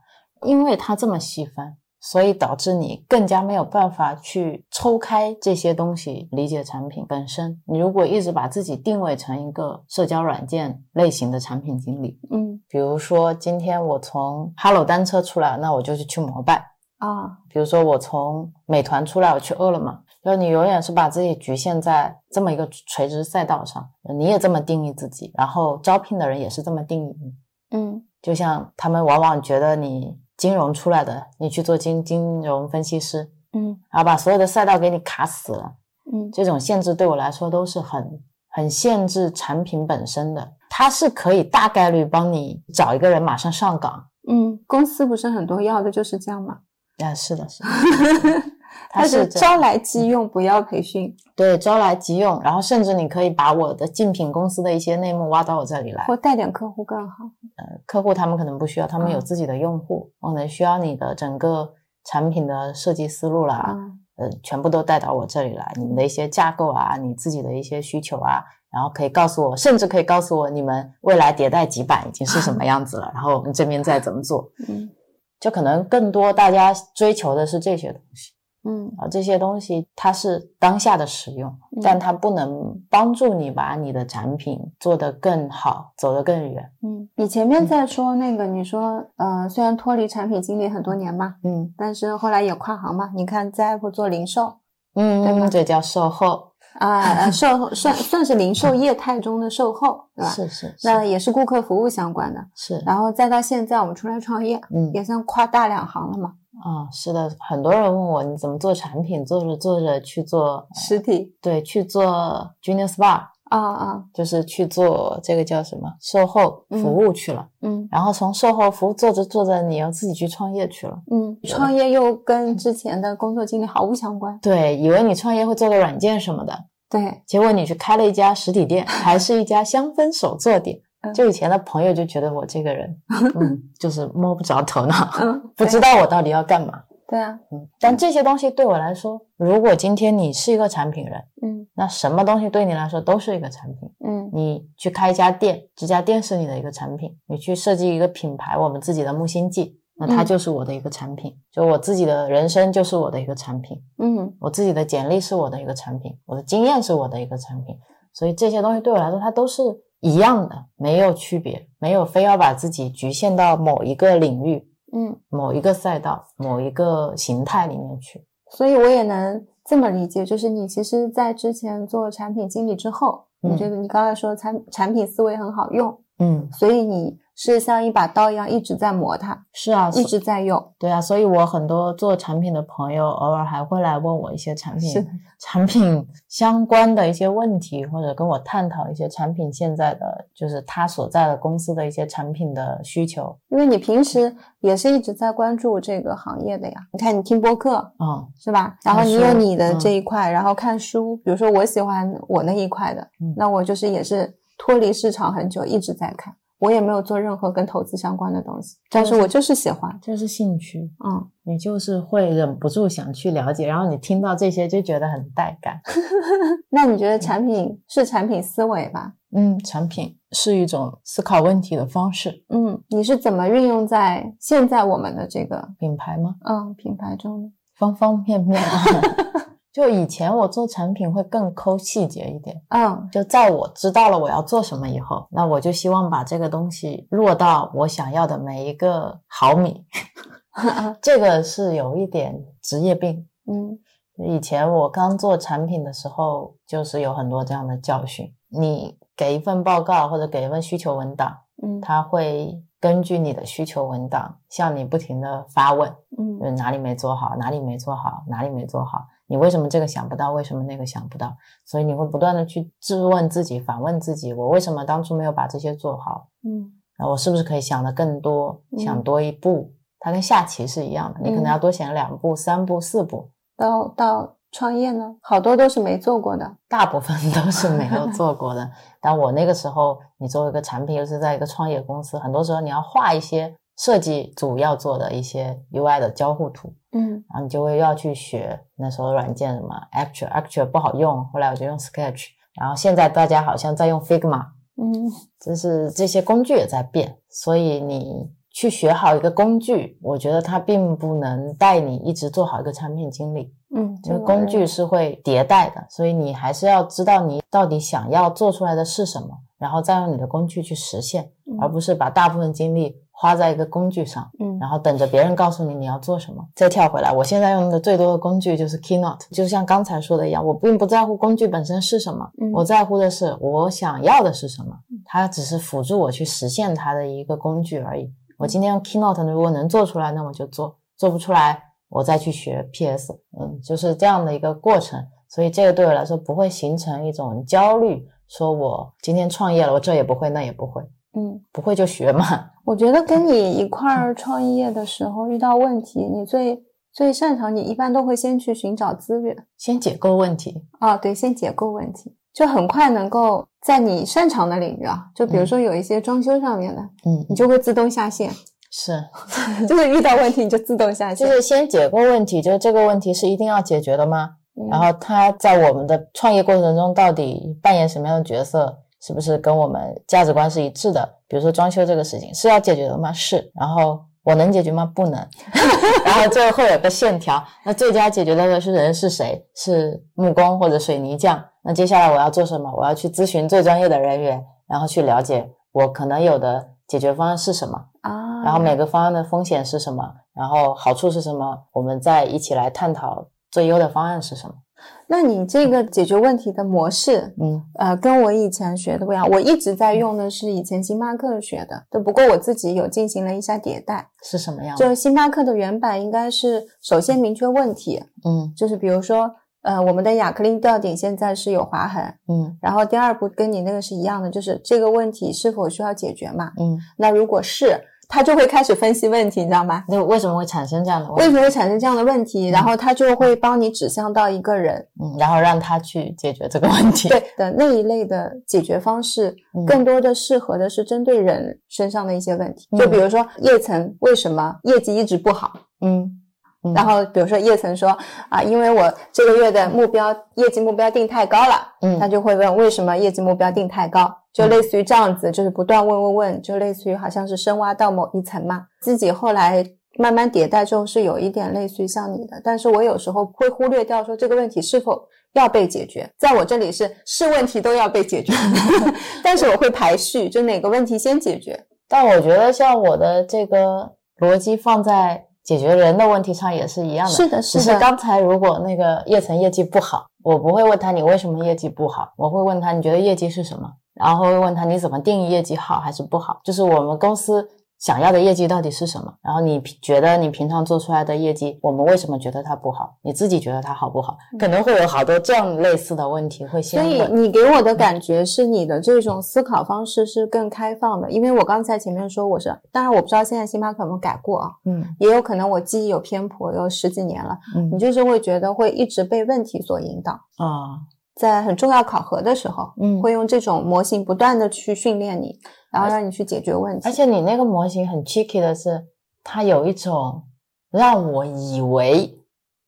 因为它这么细分，所以导致你更加没有办法去抽开这些东西理解产品本身。你如果一直把自己定位成一个社交软件类型的产品经理，嗯比如说今天我从 Hello 单车出来，那我就是去摩拜；啊，比如说我从美团出来，我去饿了么。就是你永远是把自己局限在这么一个垂直赛道上，你也这么定义自己，然后招聘的人也是这么定义你。嗯就像他们往往觉得你金融出来的，你去做金金融分析师，嗯然后把所有的赛道给你卡死了，嗯这种限制对我来说都是很很限制产品本身的。它是可以大概率帮你找一个人马上上岗，嗯，公司不是很多要的就是这样吗？啊，是的，是的，它是招来即用，不要培训，对招来即用，然后甚至你可以把我的竞品公司的一些内幕挖到我这里来。或带点客户更好。呃客户他们可能不需要，他们有嗯。自己的用户，我可能需要你的整个产品的设计思路啦，啊，呃，全部都带到我这里来，你们的一些架构啊，你自己的一些需求啊，然后可以告诉我，甚至可以告诉我你们未来迭代几版已经是什么 样子了，然后我们这边再怎么做，嗯。就可能更多大家追求的是这些东西嗯啊，这些东西它是当下的使用，嗯但它不能帮助你把你的产品做得更好，走得更远。嗯，你前面在说那个，你说呃，虽然脱离产品经理很多年嘛，嗯但是后来也跨行嘛。你看在 Apple 做零售嗯，这叫售后，啊，呃售后算算是零售业态中的售后，对吧？是是是那也是顾客服务相关的。是，然后再到现在，我们出来创业，嗯也算跨大两行了嘛。啊、是的，很多人问我你怎么做产品，做着做着去做，实体对，去做 Junior Spa，啊啊，就是去做这个叫什么售后服务去了。嗯然后从售后服务做着做着，你又自己去创业去了。嗯，创业又跟之前的工作经历毫无相关。对，以为你创业会做个软件什么的，对，结果你去开了一家实体店，还是一家香氛手作店。嗯就以前的朋友就觉得我这个人，嗯，就是摸不着头脑，嗯，不知道我到底要干嘛。对啊，嗯，但这些东西对我来说，如果今天你是一个产品人，嗯那什么东西对你来说都是一个产品。嗯你去开一家店，这家店是你的一个产品；你去设计一个品牌，我们自己的木星记，那它嗯就是我的一个产品。就我自己的人生就是我的一个产品，嗯我自己的简历是我的一个产品，我的经验是我的一个产品。所以这些东西对我来说，它都是一样的，没有区别，没有非要把自己局限到某一个领域、嗯，某一个赛道、某一个形态里面去。所以我也能这么理解，就是你其实，在之前做产品经理之后，嗯你觉得你刚才说产产品思维很好用，嗯，所以你是像一把刀一样一直在磨它，是啊，一直在用。对啊，所以我很多做产品的朋友，偶尔还会来问我一些产是品 产品相关的一些问题，或者跟我探讨一些产品现在的就是他所在的公司的一些产品的需求。因为你平时也是一直在关注这个行业的呀。你看，你听播客嗯是吧？然后你有你的嗯这一块，然后看书，比如说我喜欢我那一块的，嗯那我就是也是脱离市场很久，一直在看。我也没有做任何跟投资相关的东西，但是我就是喜欢。这是兴趣，嗯，你就是会忍不住想去了解，然后你听到这些就觉得很带感。那你觉得产品是产品思维吧？嗯，产品是一种思考问题的方式。嗯，你是怎么运用在现在我们的这个品牌吗？嗯品牌中？方方面面。就以前我做产品会更抠细节一点，嗯就在我知道了我要做什么以后，那我就希望把这个东西落到我想要的每一个毫米。这个是有一点职业病。嗯以前我刚做产品的时候，就是有很多这样的教训。你给一份报告或者给一份需求文档，嗯它会根据你的需求文档向你不停的发问，嗯哪里没做好，哪里没做好，哪里没做好，你为什么这个想不到，为什么那个想不到？所以你会不断的去质问自己，反问自己，我为什么当初没有把这些做好？嗯那我是不是可以想的更多，嗯想多一步？它跟下棋是一样的，你可能嗯要多想两步、三步、四步，到到创业呢，好多都是没做过的。大部分都是没有做过的。但我那个时候，你作为一个产品，又是在一个创业公司，很多时候你要画一些设计组要做的一些 UI 的交互图，嗯。然后你就会要去学那时候软件什么 Actual，Actual 不好用，后来我就用 Sketch，然后现在大家好像在用 Figma，嗯。就是这些工具也在变，所以你去学好一个工具，我觉得它并不能带你一直做好一个产品经理。嗯，这个工具是会迭代的，所以你还是要知道你到底想要做出来的是什么，然后再用你的工具去实现，而不是把大部分精力花在一个工具上，嗯然后等着别人告诉你你要做什么。再跳回来，我现在用的最多的工具就是 Keynote，就像刚才说的一样，我并不在乎工具本身是什么，嗯我在乎的是我想要的是什么，它只是辅助我去实现它的一个工具而已。我今天用 Keynote 如果能做出来，那我就做；做不出来，我再去学 PS。嗯，就是这样的一个过程。所以这个对我来说不会形成一种焦虑，说我今天创业了，我这也不会，那也不会，嗯，不会就学嘛。我觉得跟你一块儿创业的时候遇到问题，你最最擅长，你一般都会先去寻找资源先解构问题。啊，对，先解构问题，就很快能够在你擅长的领域啊，就比如说有一些装修上面的，嗯，你就会自动下线，是，就是遇到问题你就自动下线，就是先解构问题，就是这个问题是一定要解决的吗？嗯然后他在我们的创业过程中到底扮演什么样的角色？是不是跟我们价值观是一致的？比如说装修这个事情是要解决的吗？是。然后我能解决吗？不能。然后最后会有个线条，那最佳解决的是人是谁？是木工或者水泥匠。那接下来我要做什么？我要去咨询最专业的人员，然后去了解我可能有的解决方案是什么。啊，然后每个方案的风险是什么，然后好处是什么，我们再一起来探讨最优的方案是什么。那你这个解决问题的模式，嗯呃，跟我以前学的不一样。我一直在用的是以前星巴克学的，对，不过我自己有进行了一下迭代。是什么样的？就星巴克的原版应该是首先明确问题，嗯就是比如说，呃，我们的亚克力吊顶现在是有划痕，嗯然后第二步跟你那个是一样的，就是这个问题是否需要解决嘛？嗯，那如果是，他就会开始分析问题，你知道吗？那为什么会产生这样的问为？什么会产生这样的问题？然后他就会帮你指向到一个人，嗯，然后让他去解决这个问题。对的那一类的解决方式，嗯更多的适合的是针对人身上的一些问题。嗯就比如说叶层为什么业绩一直不好？嗯嗯然后比如说叶曾说啊，因为我这个月的目标业绩目标定太高了，嗯他就会问为什么业绩目标定太高，就类似于这样子，就是不断问问问，就类似于好像是深挖到某一层嘛。自己后来慢慢迭代之后是有一点类似于像你的，但是我有时候会忽略掉说这个问题是否要被解决，在我这里是是问题都要被解决，但是我会排序，就哪个问题先解决。但我觉得像我的这个逻辑放在解决人的问题上也是一样的。是的，是的，是刚才如果那个叶晨业绩不好，我不会问他你为什么业绩不好，我会问他你觉得业绩是什么，然后会问他你怎么定义业绩好还是不好，就是我们公司想要的业绩到底是什么，然后你平觉得你平常做出来的业绩，我们为什么觉得它不好，你自己觉得它好不好，可能会有好多这样类似的问题会先问。以你给我的感觉是你的这种思考方式是更开放的，因为我刚才前面说我是，当然我不知道现在星巴克有没有改过啊，嗯也有可能我记忆有偏颇，有十几年了，嗯。你嗯就是会觉得会一直被问题所引导，啊在很重要考核的时候，嗯会用这种模型不断的去训练你，然后让你去解决问题。而且你那个模型很 tricky 的是，它有一种让我以为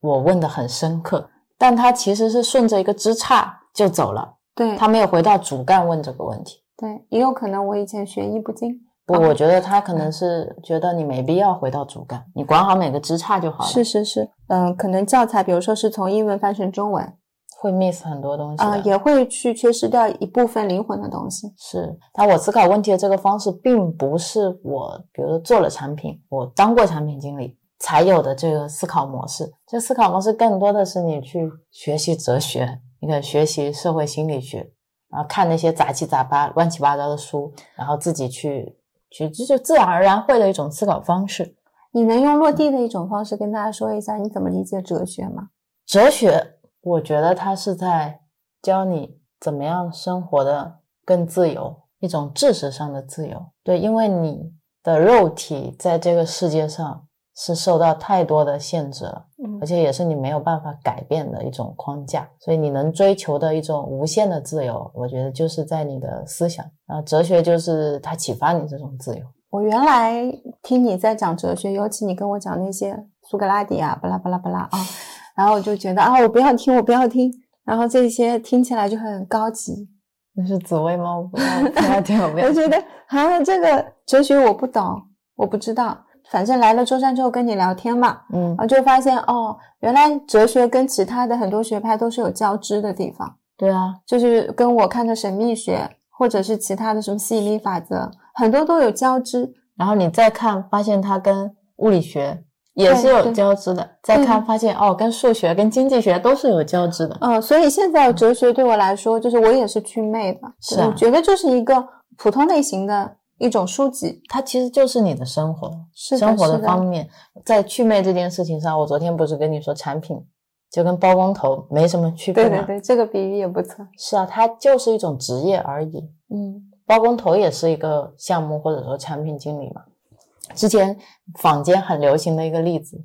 我问的很深刻，但它其实是顺着一个枝杈就走了，对它没有回到主干问这个问题。对，也有可能我以前学艺不精，不，哦我觉得他可能是觉得你没必要回到主干，你管好每个枝杈就好了。是是是，嗯、可能教材比如说是从英文翻成中文，会 miss 很多东西的。啊、也会去缺失掉一部分灵魂的东西。是，但我思考问题的这个方式，并不是我，比如说做了产品，我当过产品经理才有的这个思考模式。这思考模式更多的是你去学习哲学，你可以学习社会心理学，然后看那些杂七杂八、乱七八糟的书，然后自己去去，这就自然而然会的一种思考方式。你能用落地的一种方式跟大家说一下你怎么理解哲学吗？哲学，我觉得他是在教你怎么样生活的更自由，一种知识上的自由。对，因为你的肉体在这个世界上是受到太多的限制了，嗯而且也是你没有办法改变的一种框架，所以你能追求的一种无限的自由，我觉得就是在你的思想。然后哲学就是它启发你这种自由。我原来听你在讲哲学，尤其你跟我讲那些苏格拉底啊，巴拉巴拉巴拉啊，然后我就觉得啊，我不要听，我不要听。然后这些听起来就很高级，那是紫薇吗？我不要听，我不 要。我觉得啊，这个哲学我不懂，我不知道。反正来了舟山之后跟你聊天嘛，嗯然后就发现哦，原来哲学跟其他的很多学派都是有交织的地方。对啊，就是跟我看的神秘学，或者是其他的什么吸引力法则，很多都有交织。然后你再看，发现它跟物理学也是有交织的。再看，发现哦，跟数学、跟经济学都是有交织的。嗯、所以现在哲学对我来说，就是我也是祛魅的，是啊我觉得就是一个普通类型的一种书籍。它其实就是你的生活，是生活的方面。在祛魅这件事情上，我昨天不是跟你说，产品就跟包工头没什么区别吗？对对对，这个比喻也不错。是啊，它就是一种职业而已。嗯包工头也是一个项目或者说产品经理嘛。之前坊间很流行的一个例子，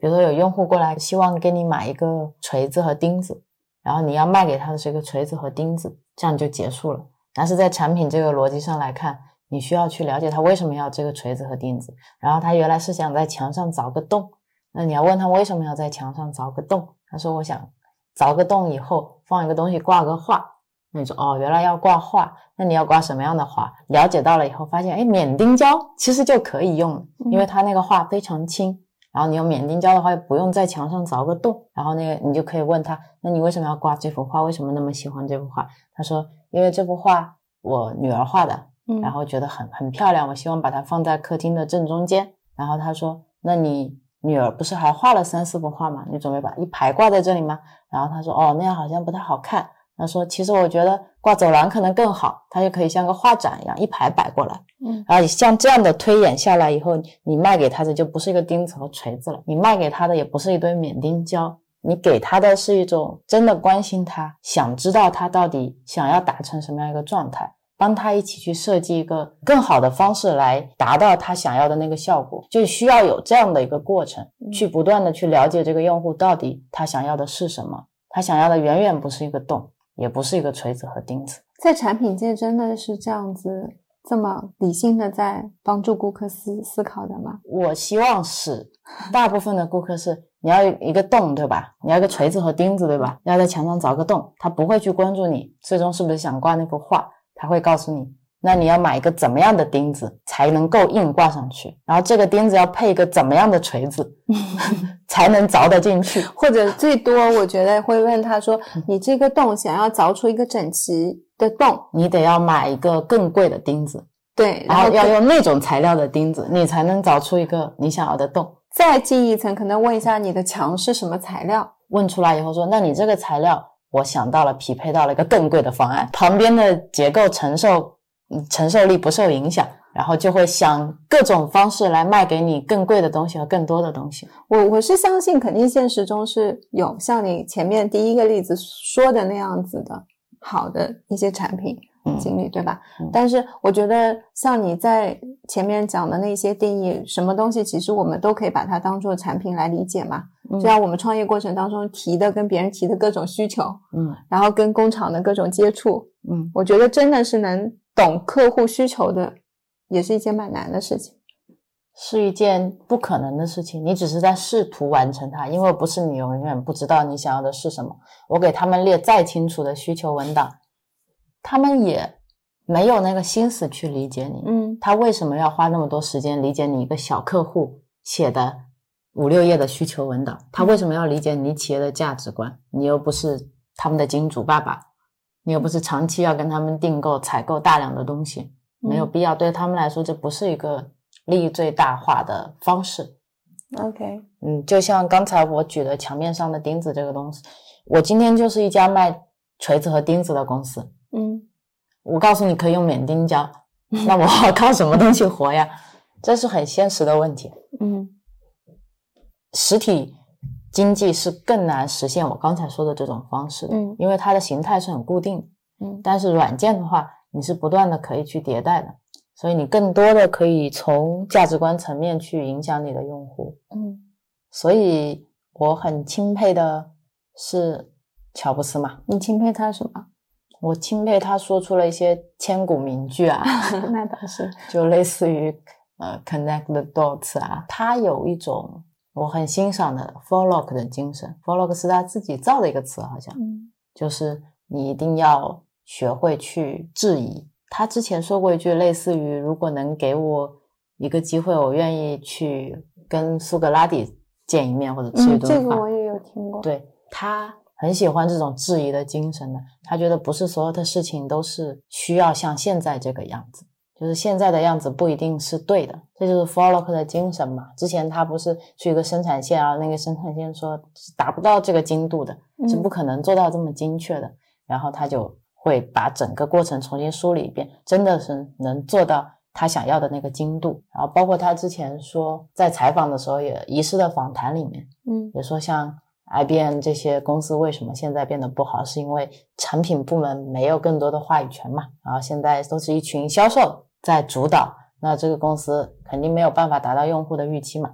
比如说有用户过来希望给你买一个锤子和钉子，然后你要卖给他的是一个锤子和钉子，这样就结束了。但是在产品这个逻辑上来看，你需要去了解他为什么要这个锤子和钉子，然后他原来是想在墙上凿个洞，那你要问他为什么要在墙上凿个洞，他说我想凿个洞以后放一个东西挂个画，那你说哦，原来要挂画，那你要挂什么样的画？了解到了以后，发现哎，免钉胶其实就可以用了，因为它那个画非常轻。然后你用免钉胶的话，不用在墙上凿个洞。然后那个你就可以问他，那你为什么要挂这幅画？为什么那么喜欢这幅画？他说，因为这幅画我女儿画的，嗯，然后觉得很很漂亮，我希望把它放在客厅的正中间。然后他说，那你女儿不是还画了三四幅画吗？你准备把一排挂在这里吗？然后他说，哦，那样好像不太好看。他说，其实我觉得挂走廊可能更好，它就可以像个画展一样一排摆过来。嗯然后像这样的推演下来以后，你卖给他的就不是一个钉子和锤子了，你卖给他的也不是一堆免钉胶，你给他的是一种真的关心他，想知道他到底想要达成什么样一个状态，帮他一起去设计一个更好的方式来达到他想要的那个效果，就需要有这样的一个过程，去不断的去了解这个用户到底他想要的是什么，他想要的远远不是一个洞，也不是一个锤子和钉子。在产品界真的是这样子，这么理性的在帮助顾客思思考的吗？我希望是，大部分的顾客是你要一个洞，对吧？你要一个锤子和钉子，对吧？要在墙上凿个洞，他不会去关注你最终是不是想挂那幅画，他会告诉你，那你要买一个怎么样的钉子才能够硬挂上去，然后这个钉子要配一个怎么样的锤子 才能凿得进去。或者最多我觉得会问他说：“你这个洞想要凿出一个整齐的洞，你得要买一个更贵的钉子，对，然后要用那种材料的钉子，你才能凿出一个你想要的洞。再进一层，可能问一下你的墙是什么材料。问出来以后说，那你这个材料，我想到了，匹配到了一个更贵的方案，旁边的结构承受嗯承受力不受影响，然后就会想各种方式来卖给你更贵的东西和更多的东西。我我是相信，肯定现实中是有像你前面第一个例子说的那样子的好的一些产品嗯经历，对吧？嗯但是我觉得像你在前面讲的那些定义，什么东西其实我们都可以把它当做产品来理解嘛。嗯就像我们创业过程当中提的跟别人提的各种需求，嗯然后跟工厂的各种接触，嗯，我觉得真的是能懂客户需求的，也是一件蛮难的事情。是一件不可能的事情，你只是在试图完成它，因为不是你永远不知道你想要的是什么。我给他们列再清楚的需求文档，他们也没有那个心思去理解你。嗯他为什么要花那么多时间理解你一个小客户写的五六页的需求文档？他为什么要理解你企业的价值观？你又不是他们的金主爸爸，你又不是长期要跟他们订购、采购大量的东西，没有嗯必要。对他们来说，这不是一个利益最大化的方式。，OK，嗯，就像刚才我举的墙面上的钉子这个东西，我今天就是一家卖锤子和钉子的公司。嗯我告诉你可以用免钉胶，那我靠什么东西活呀？这是很现实的问题。嗯实体经济是更难实现我刚才说的这种方式的，嗯因为它的形态是很固定的。嗯但是软件的话，你是不断的可以去迭代的，所以你更多的可以从价值观层面去影响你的用户。嗯所以我很钦佩的是乔布斯嘛，你钦佩他什么？我钦佩他说出了一些千古名句啊，那倒是，就类似于呃 connect the dots 啊，他有一种我很欣赏的 Forlock 的精神 Forlock 是他自己造的一个词，好像嗯就是你一定要学会去质疑。他之前说过一句类似于如果能给我一个机会，我愿意去跟苏格拉底见一面或者吃一嗯，顿饭。这个我也有听过。对他很喜欢这种质疑的精神的，他觉得不是所有的事情都是需要像现在这个样子，就是现在的样子不一定是对的，这就是 Follock 的精神嘛。之前他不是去一个生产线啊，那个生产线说是达不到这个精度的，是嗯不可能做到这么精确的，然后他就会把整个过程重新梳理一遍，真的是能做到他想要的那个精度。然后包括他之前说在采访的时候也遗失的访谈里面。嗯也说像 IBM 这些公司为什么现在变得不好，是因为产品部门没有更多的话语权嘛，然后现在都是一群销售在主导，那这个公司肯定没有办法达到用户的预期嘛。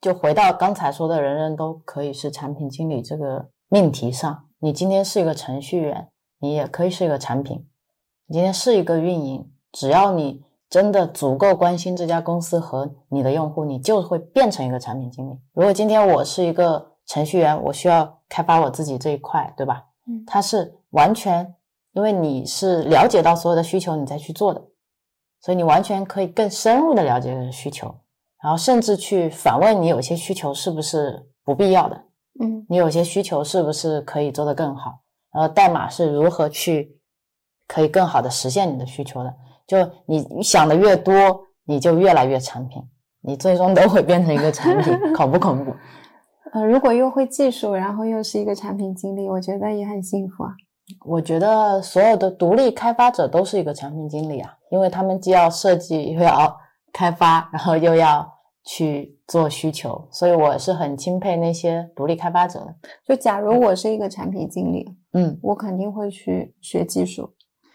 就回到刚才说的人人都可以是产品经理这个命题上，你今天是一个程序员，你也可以是一个产品，你今天是一个运营，只要你真的足够关心这家公司和你的用户，你就会变成一个产品经理。如果今天我是一个程序员，我需要开发我自己这一块，对吧？嗯它是完全因为你是了解到所有的需求，你再去做的，所以你完全可以更深入的了解这个需求，然后甚至去反问你有些需求是不是不必要的，嗯你有些需求是不是可以做得更好？然后代码是如何去可以更好的实现你的需求的？就你你想的越多，你就越来越产品，你最终都会变成一个产品，恐不恐怖？呃，如果又会技术，然后又是一个产品经理，我觉得也很幸福啊。我觉得所有的独立开发者都是一个产品经理啊，因为他们既要设计，又要开发，然后又要去做需求，所以我是很钦佩那些独立开发者的。就假如我是一个产品经理，嗯我肯定会去学技术，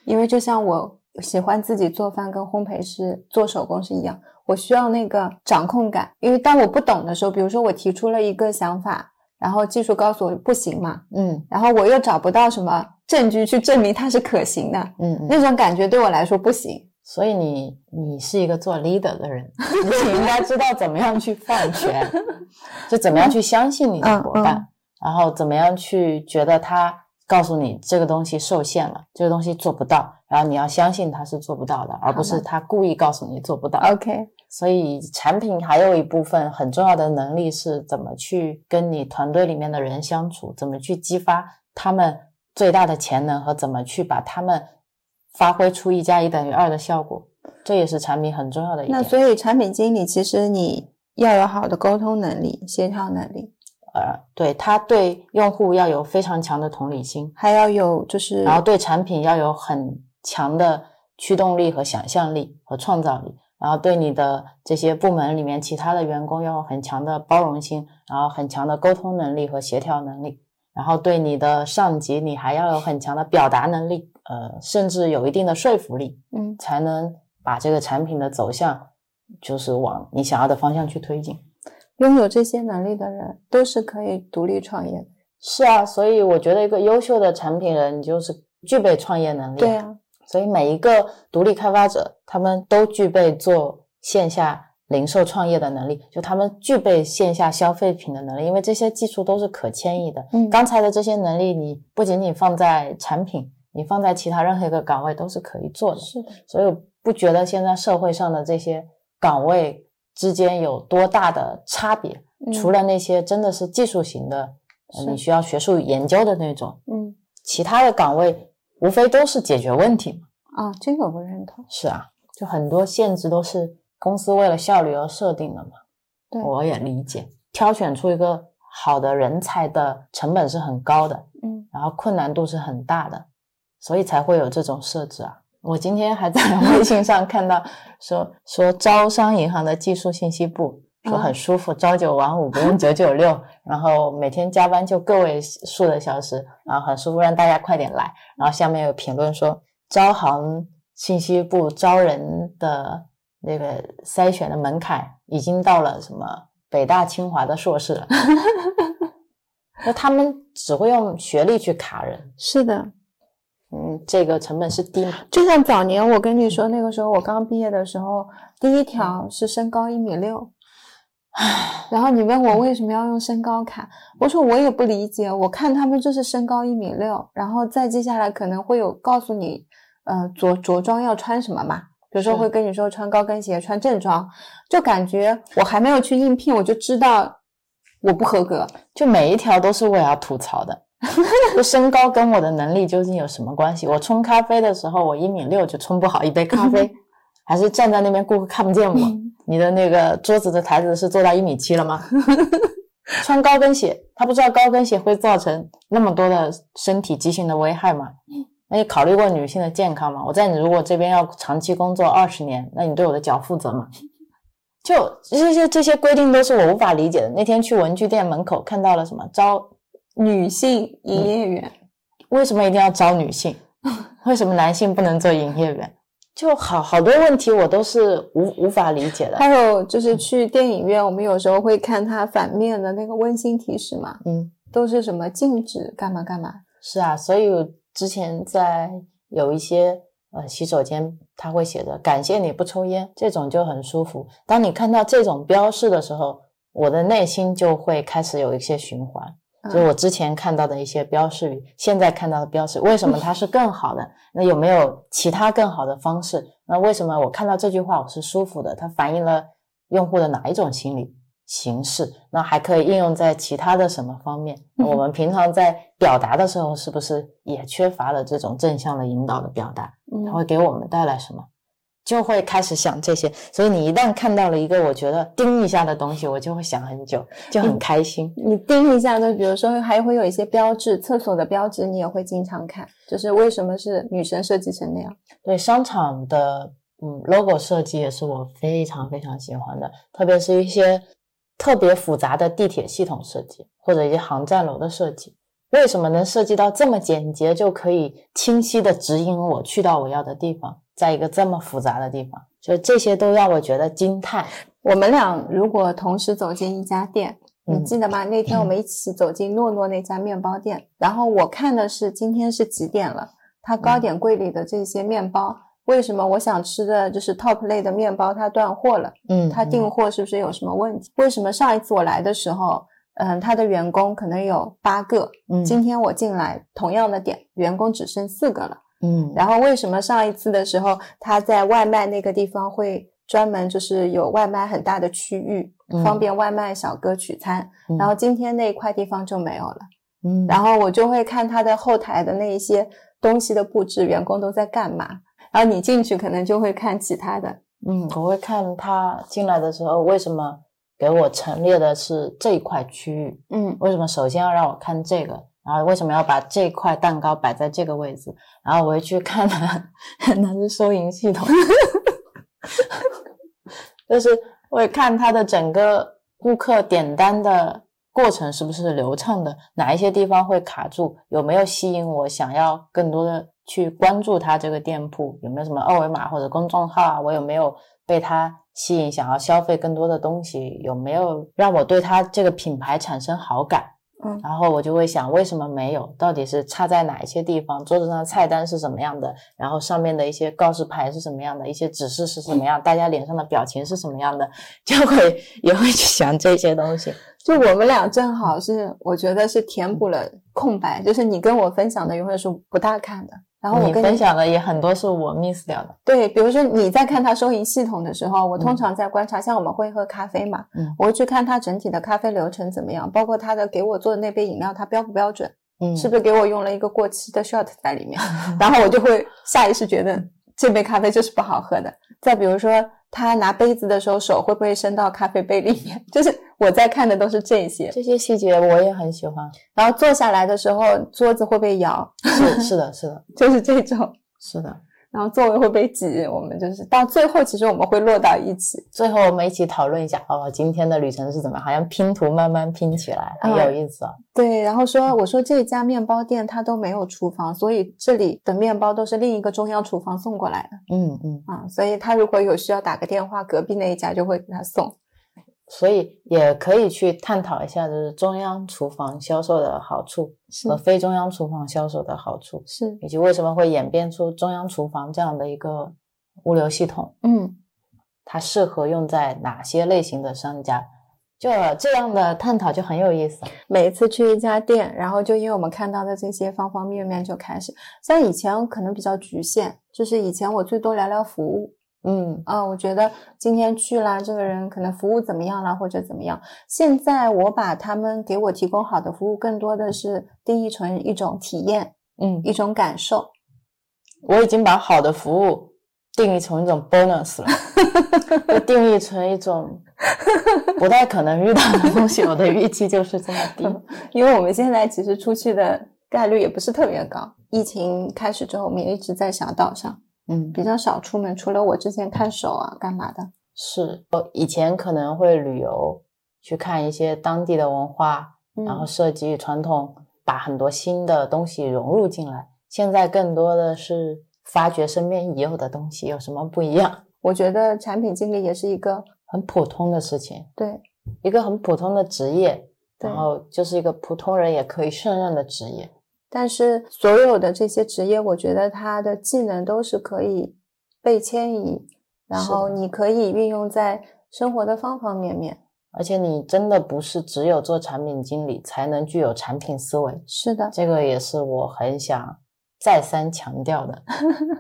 因为就像我喜欢自己做饭跟烘焙是做手工是一样，我需要那个掌控感。因为当我不懂的时候，比如说我提出了一个想法，然后技术告诉我不行嘛，嗯然后我又找不到什么证据去证明它是可行的，嗯嗯。那种感觉对我来说不行。所以你你是一个做 leader 的人，你应该知道怎么样去放权，就怎么样去相信你的伙伴，嗯然后怎么样去觉得他告诉你这个东西受限了，这个东西做不到，然后你要相信他是做不到的，而不是他故意告诉你做不到。OK，所以产品还有一部分很重要的能力是怎么去跟你团队里面的人相处，怎么去激发他们最大的潜能和怎么去把他们发挥出一加一等于二的效果，这也是产品很重要的一点。那所以产品经理其实你要有好的沟通能力、协调能力，呃，对他对用户要有非常强的同理心，还要有就是然后对产品要有很强的驱动力和想象力和创造力，然后对你的这些部门里面其他的员工要有很强的包容心，然后很强的沟通能力和协调能力，然后对你的上级你还要有很强的表达能力，呃，甚至有一定的说服力，嗯才能把这个产品的走向就是往你想要的方向去推进。拥有这些能力的人都是可以独立创业的。是啊，所以我觉得一个优秀的产品人，你就是具备创业能力。对啊，所以每一个独立开发者，他们都具备做线下零售创业的能力，就他们具备线下消费品的能力，因为这些技术都是可迁移的。嗯刚才的这些能力，你不仅仅放在产品，你放在其他任何一个岗位都是可以做的。是的，所以我不觉得现在社会上的这些岗位之间有多大的差别，嗯除了那些真的是技术型的，呃你需要学术研究的那种，嗯其他的岗位无非都是解决问题嘛。啊，这个我认同。是啊，就很多限制都是公司为了效率而设定的嘛。对我也理解，挑选出一个好的人才的成本是很高的，嗯然后困难度是很大的，所以才会有这种设置啊。我今天还在微信上看到说说招商银行的技术信息部说很舒服，朝九晚五不用九九六，然后每天加班就个位数的小时，然后很舒服，让大家快点来。然后下面有评论说招行信息部招人的那个筛选的门槛已经到了什么北大清华的硕士了，那他们只会用学历去卡人，是的，嗯，这个成本是低嘛？就像早年我跟你说，那个时候我刚毕业的时候，第一条是身高一米六。然后你问我为什么要用身高卡，我说我也不理解。我看他们就是身高一米六，然后再接下来可能会有告诉你，呃，着着装要穿什么嘛，比如说会跟你说穿高跟鞋、穿正装，就感觉我还没有去应聘，我就知道我不合格。就每一条都是我要吐槽的。就身高跟我的能力究竟有什么关系？我冲咖啡的时候，我一米六就冲不好一杯咖啡，还是站在那边顾客看不见我？你的那个桌子的台子是做到一米七了吗？穿高跟鞋，他不知道高跟鞋会造成那么多的身体畸形的危害吗？那你考虑过女性的健康吗？我在你如果这边要长期工作二十年，那你对我的脚负责吗？就这些这些规定都是我无法理解的。那天去文具店门口看到了什么招女性营业员，为什么一定要招女性？为什么男性不能做营业员？就好好多问题我都是无无法理解的。还有就是去电影院，我们有时候会看它反面的那个温馨提示嘛，嗯，都是什么禁止干嘛干嘛。是啊，所以我之前在有一些呃洗手间，它会写着“感谢你不抽烟”，这种就很舒服。当你看到这种标示的时候，我的内心就会开始有一些循环。就是我之前看到的一些标示语，现在看到的标识，为什么它是更好的？那有没有其他更好的方式？那为什么我看到这句话我是舒服的？它反映了用户的哪一种心理形式？那还可以应用在其他的什么方面？那我们平常在表达的时候，是不是也缺乏了这种正向的引导的表达？嗯它会给我们带来什么？就会开始想这些，所以你一旦看到了一个我觉得叮一下的东西，我就会想很久，就很开心。你盯一下就，比如说还会有一些标志，厕所的标志你也会经常看，就是为什么是女生设计成那样？对商场的嗯 logo 设计也是我非常非常喜欢的，特别是一些特别复杂的地铁系统设计，或者一些航站楼的设计。为什么能设计到这么简洁，就可以清晰的指引我去到我要的地方，在一个这么复杂的地方？就这些都让我觉得惊叹。我们俩如果同时走进一家店，你嗯记得吗？那天我们一起走进诺诺那家面包店，然后我看的是今天是几点了，它糕点柜里的这些面包为什么我想吃的就是 top 类的面包它断货了？嗯，它订货是不是有什么问题？为什么上一次我来的时候，嗯，他的员工可能有八个，嗯今天我进来同样的点，员工只剩四个了。嗯，然后为什么上一次的时候他在外卖那个地方会专门就是有外卖很大的区域，嗯方便外卖小哥取餐，嗯然后今天那一块地方就没有了。嗯，然后我就会看他的后台的那一些东西的布置，员工都在干嘛。然后你进去可能就会看其他的，嗯，我会看他进来的时候为什么给我陈列的是这一块区域，嗯。为什么首先要让我看这个，然后为什么要把这块蛋糕摆在这个位置，然后我会去看他 那是收银系统，就是会看他的整个顾客点单的过程是不是流畅的，哪一些地方会卡住，有没有吸引我想要更多的去关注他这个店铺，有没有什么二维码或者公众号啊，我有没有被他吸引，想要消费更多的东西，有没有让我对他这个品牌产生好感？嗯然后我就会想，为什么没有？到底是差在哪一些地方？桌子上的菜单是什么样的？然后上面的一些告示牌是什么样的？一些指示是什么样？大家脸上的表情是什么样的？就会也会去想这些东西。就我们俩正好是，我觉得是填补了空白，就是你跟我分享的永远是不大看的，然后我跟你分享的也很多是我 miss 掉的。对，比如说你在看它收银系统的时候，我通嗯常在观察，像我们会喝咖啡嘛，嗯我会去看它整体的咖啡流程怎么样，包括它的给我做的那杯饮料它标不标准，嗯，是不是给我用了一个过期的 shot 在里面，然后我就会下意识觉得这杯咖啡就是不好喝的。再比如说他拿杯子的时候手会不会伸到咖啡杯里面，就是我在看的都是这些。这些细节我也很喜欢。然后坐下来的时候桌子会不会摇，是是的，是的，就是这种。是的。然后座位会被挤，我们就是到最后其实我们会落到一起。最后我们一起讨论一下，哦，今天的旅程是怎么样？好像拼图慢慢拼起来，很有意思啊。对，然后说我说这家面包店它都没有厨房，所以这里的面包都是另一个中央厨房送过来的嗯嗯，啊，所以他如果有需要打个电话，隔壁那一家就会给他送。所以也可以去探讨一下，就是中央厨房销售的好处和非中央厨房销售的好处，是，以及为什么会演变出中央厨房这样的一个物流系统，嗯，它适合用在哪些类型的商家？就这样的探讨就很有意思。每一次去一家店，然后就因为我们看到的这些方方面面就开始，像以前可能比较局限，就是以前我最多聊聊服务，嗯啊，我觉得今天去啦，这个人可能服务怎么样啦，或者怎么样。现在我把他们给我提供好的服务，更多的是定义成一种体验，嗯，一种感受。我已经把好的服务定义成一种 bonus 了，就定义成一种 不太可能遇到的东西。我的预期就是这么低。因为我们现在其实出去的概率也不是特别高。疫情开始之后，我们也一直在小岛上，嗯，比较少出门，除了我之前看手啊干嘛的。是我以前可能会旅游去看一些当地的文化，嗯然后设计传统，把很多新的东西融入进来。现在更多的是发掘身边已有的东西有什么不一样，我觉得产品经理也是一个 很普通的事情，对一个很普通的职业，然后就是一个普通人也可以胜任的职业。但是所有的这些职业，我觉得它的技能都是可以被迁移，然后你可以运用在生活的方方面面。而且你真的不是只有做产品经理才能具有产品思维，是的，这个也是我很想再三强调的。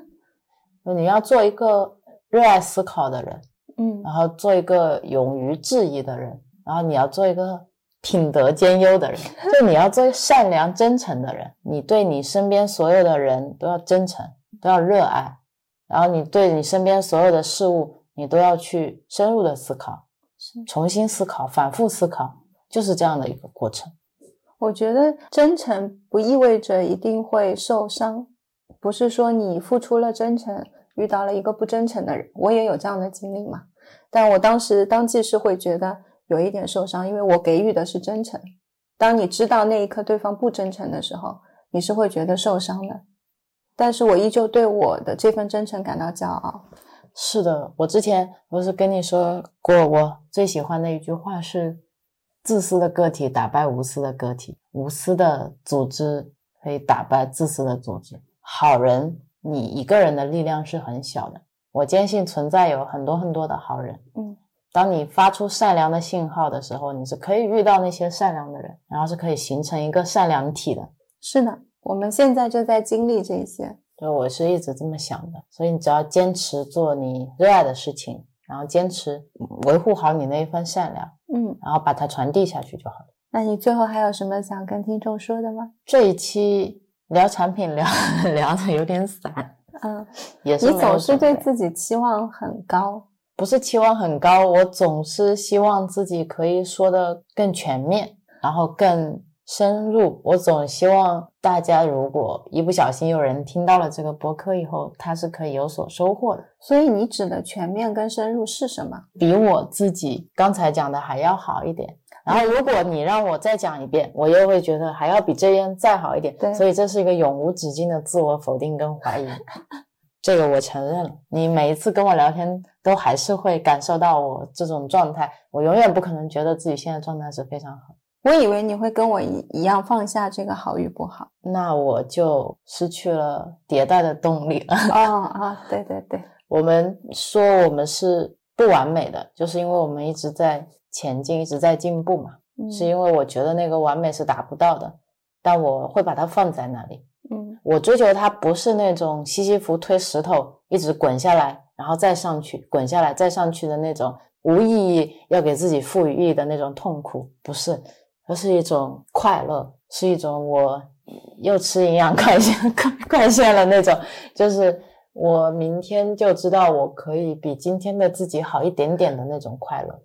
就你要做一个热爱思考的人，嗯然后做一个勇于质疑的人，然后你要做一个品德兼优的人，就你要做善良真诚的人。你对你身边所有的人都要真诚，都要热爱，然后你对你身边所有的事物，你都要去深入的思考，重新思考，反复思考，就是这样的一个过程。我觉得真诚不意味着一定会受伤，不是说你付出了真诚，遇到了一个不真诚的人，我也有这样的经历嘛。但我当时当即是会觉得有一点受伤，因为我给予的是真诚。当你知道那一刻对方不真诚的时候，你是会觉得受伤的。但是我依旧对我的这份真诚感到骄傲。是的，我之前不是跟你说过，我最喜欢的一句话是：自私的个体打败无私的个体，无私的组织可以打败自私的组织。好人你一个人的力量是很小的。我坚信存在有很多很多的好人。嗯，当你发出善良的信号的时候，你是可以遇到那些善良的人，然后是可以形成一个善良体的。是的，我们现在就在经历这些。就我是一直这么想的，所以你只要坚持做你热爱的事情，然后坚持维护好你那一份善良，嗯，然后把它传递下去就好了。那你最后还有什么想跟听众说的吗？这一期聊产品聊 聊的有点散，嗯，也是你总是对自己期望很高。不是期望很高，我总是希望自己可以说的更全面，然后更深入。我总希望大家如果一不小心有人听到了这个博客以后，他是可以有所收获的，所以你指的全面跟深入是什么？比我自己刚才讲的还要好一点。然后，如果你让我再讲一遍，我又会觉得还要比这边再好一点。对所以这是一个永无止境的自我否定跟怀疑。这个我承认了。你每一次跟我聊天，都还是会感受到我这种状态。我永远不可能觉得自己现在状态是非常好，我以为你会跟我一一样放下这个好与不好。那我就失去了迭代的动力了。啊 啊，对对对，我们说我们是不完美的，就是因为我们一直在前进，一直在进步嘛。嗯是因为我觉得那个完美是达不到的，但我会把它放在那里。嗯我追求它不是那种西西弗推石头一直滚下来，然后再上去，滚下来再上去的那种无意义要给自己赋予意义的那种痛苦，不是，而是一种快乐，是一种我又吃营养 快线快快线了那种，就是我明天就知道我可以比今天的自己好一点点的那种快乐。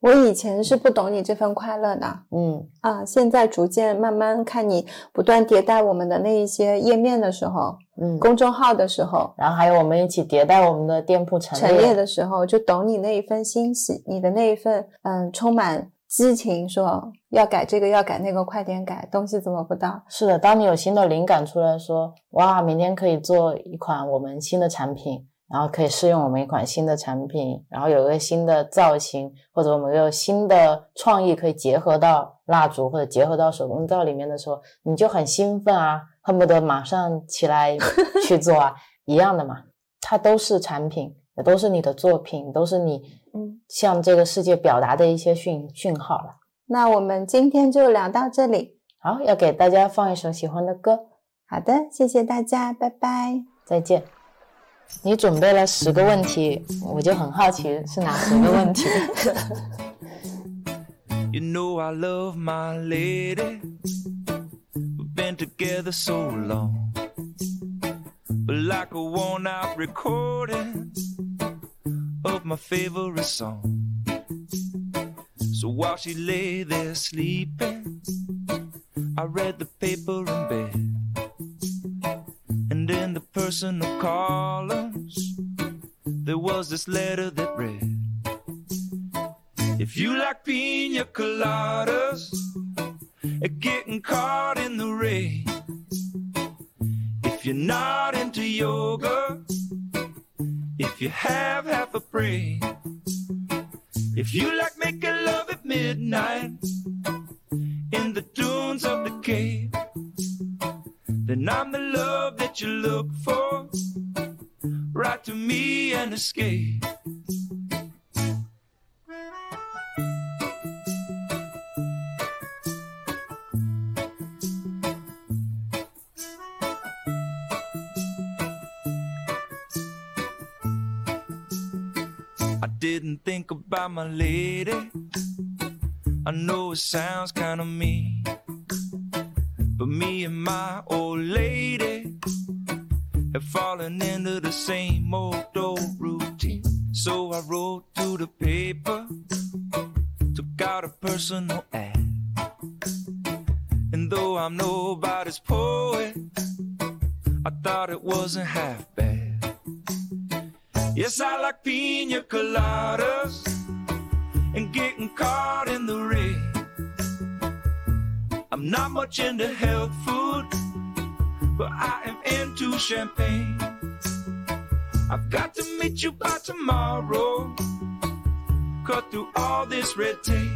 我以前是不懂你这份快乐的嗯啊，现在逐渐慢慢看你不断迭代我们的那一些页面的时候，嗯，公众号的时候，然后还有我们一起迭代我们的店铺陈陈列的时候，就懂你那一份欣喜，你的那一份嗯充满激情，说要改这个要改那个，快点改，东西怎么不到？是的，当你有新的灵感出来说，哇，明天可以做一款我们新的产品，然后可以试用我们一款新的产品，然后有一个新的造型，或者我们有新的创意可以结合到蜡烛或者结合到手工皂里面的时候，你就很兴奋啊，恨不得马上起来 去做啊，一样的嘛，它都是产品，也都是你的作品，都是你嗯，向这个世界表达的一些讯讯号了。那我们今天就聊到这里。好，要给大家放一首喜欢的歌。好的，谢谢大家，拜拜。再见。你准备了十个问题，我就很好奇是哪十个问题。You know I love my lady. We've been together so long. But like a worn out recording of my favorite song. So while she lay there sleeping, I read the paper in bed. The personal columns, there was this letter that read. If you like pina coladas and getting caught in the rain, if you're not into yoga, if you have half a brain, if you like making love at midnight in the dunes of the cave, then I'm the love that you look for. Write to me and escape. I didn't think about my lady. I know it sounds kind of mean. But me and my old lady have fallen into the same old old routine. So I wrote to the paper, took out a personal ad. And though I'm nobody's poet, I thought it wasn't half bad. Yes, I like pina coladas and getting caught in the rain. I'm not much into health food, but I am into champagne. I've got to meet you by tomorrow. Cut through all this red tape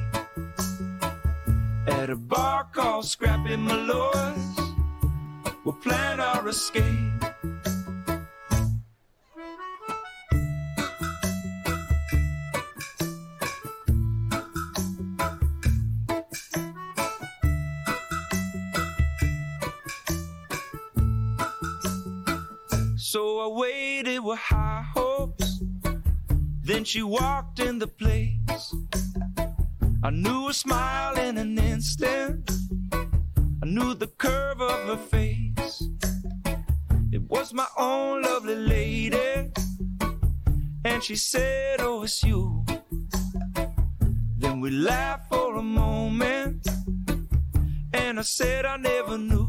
at a bar called Scrappy Malloy's. We'll plan our escape. So I waited with high hopes. Then she walked in the place. I knew her smile in an instant. I knew the curve of her face. It was my own lovely lady. And she said, Oh, it's you. Then we laughed for a moment. And I said, I never knew.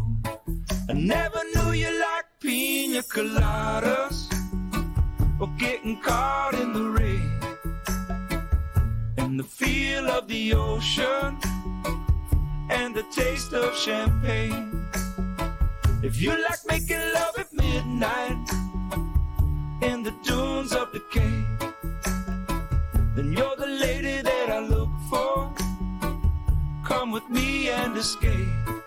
I never knew you liked pina coladas or getting caught in the rain and the feel of the ocean and the taste of champagne. If you like making love at midnight in the dunes of the decay, then you're the lady that I look for. Come with me and escape.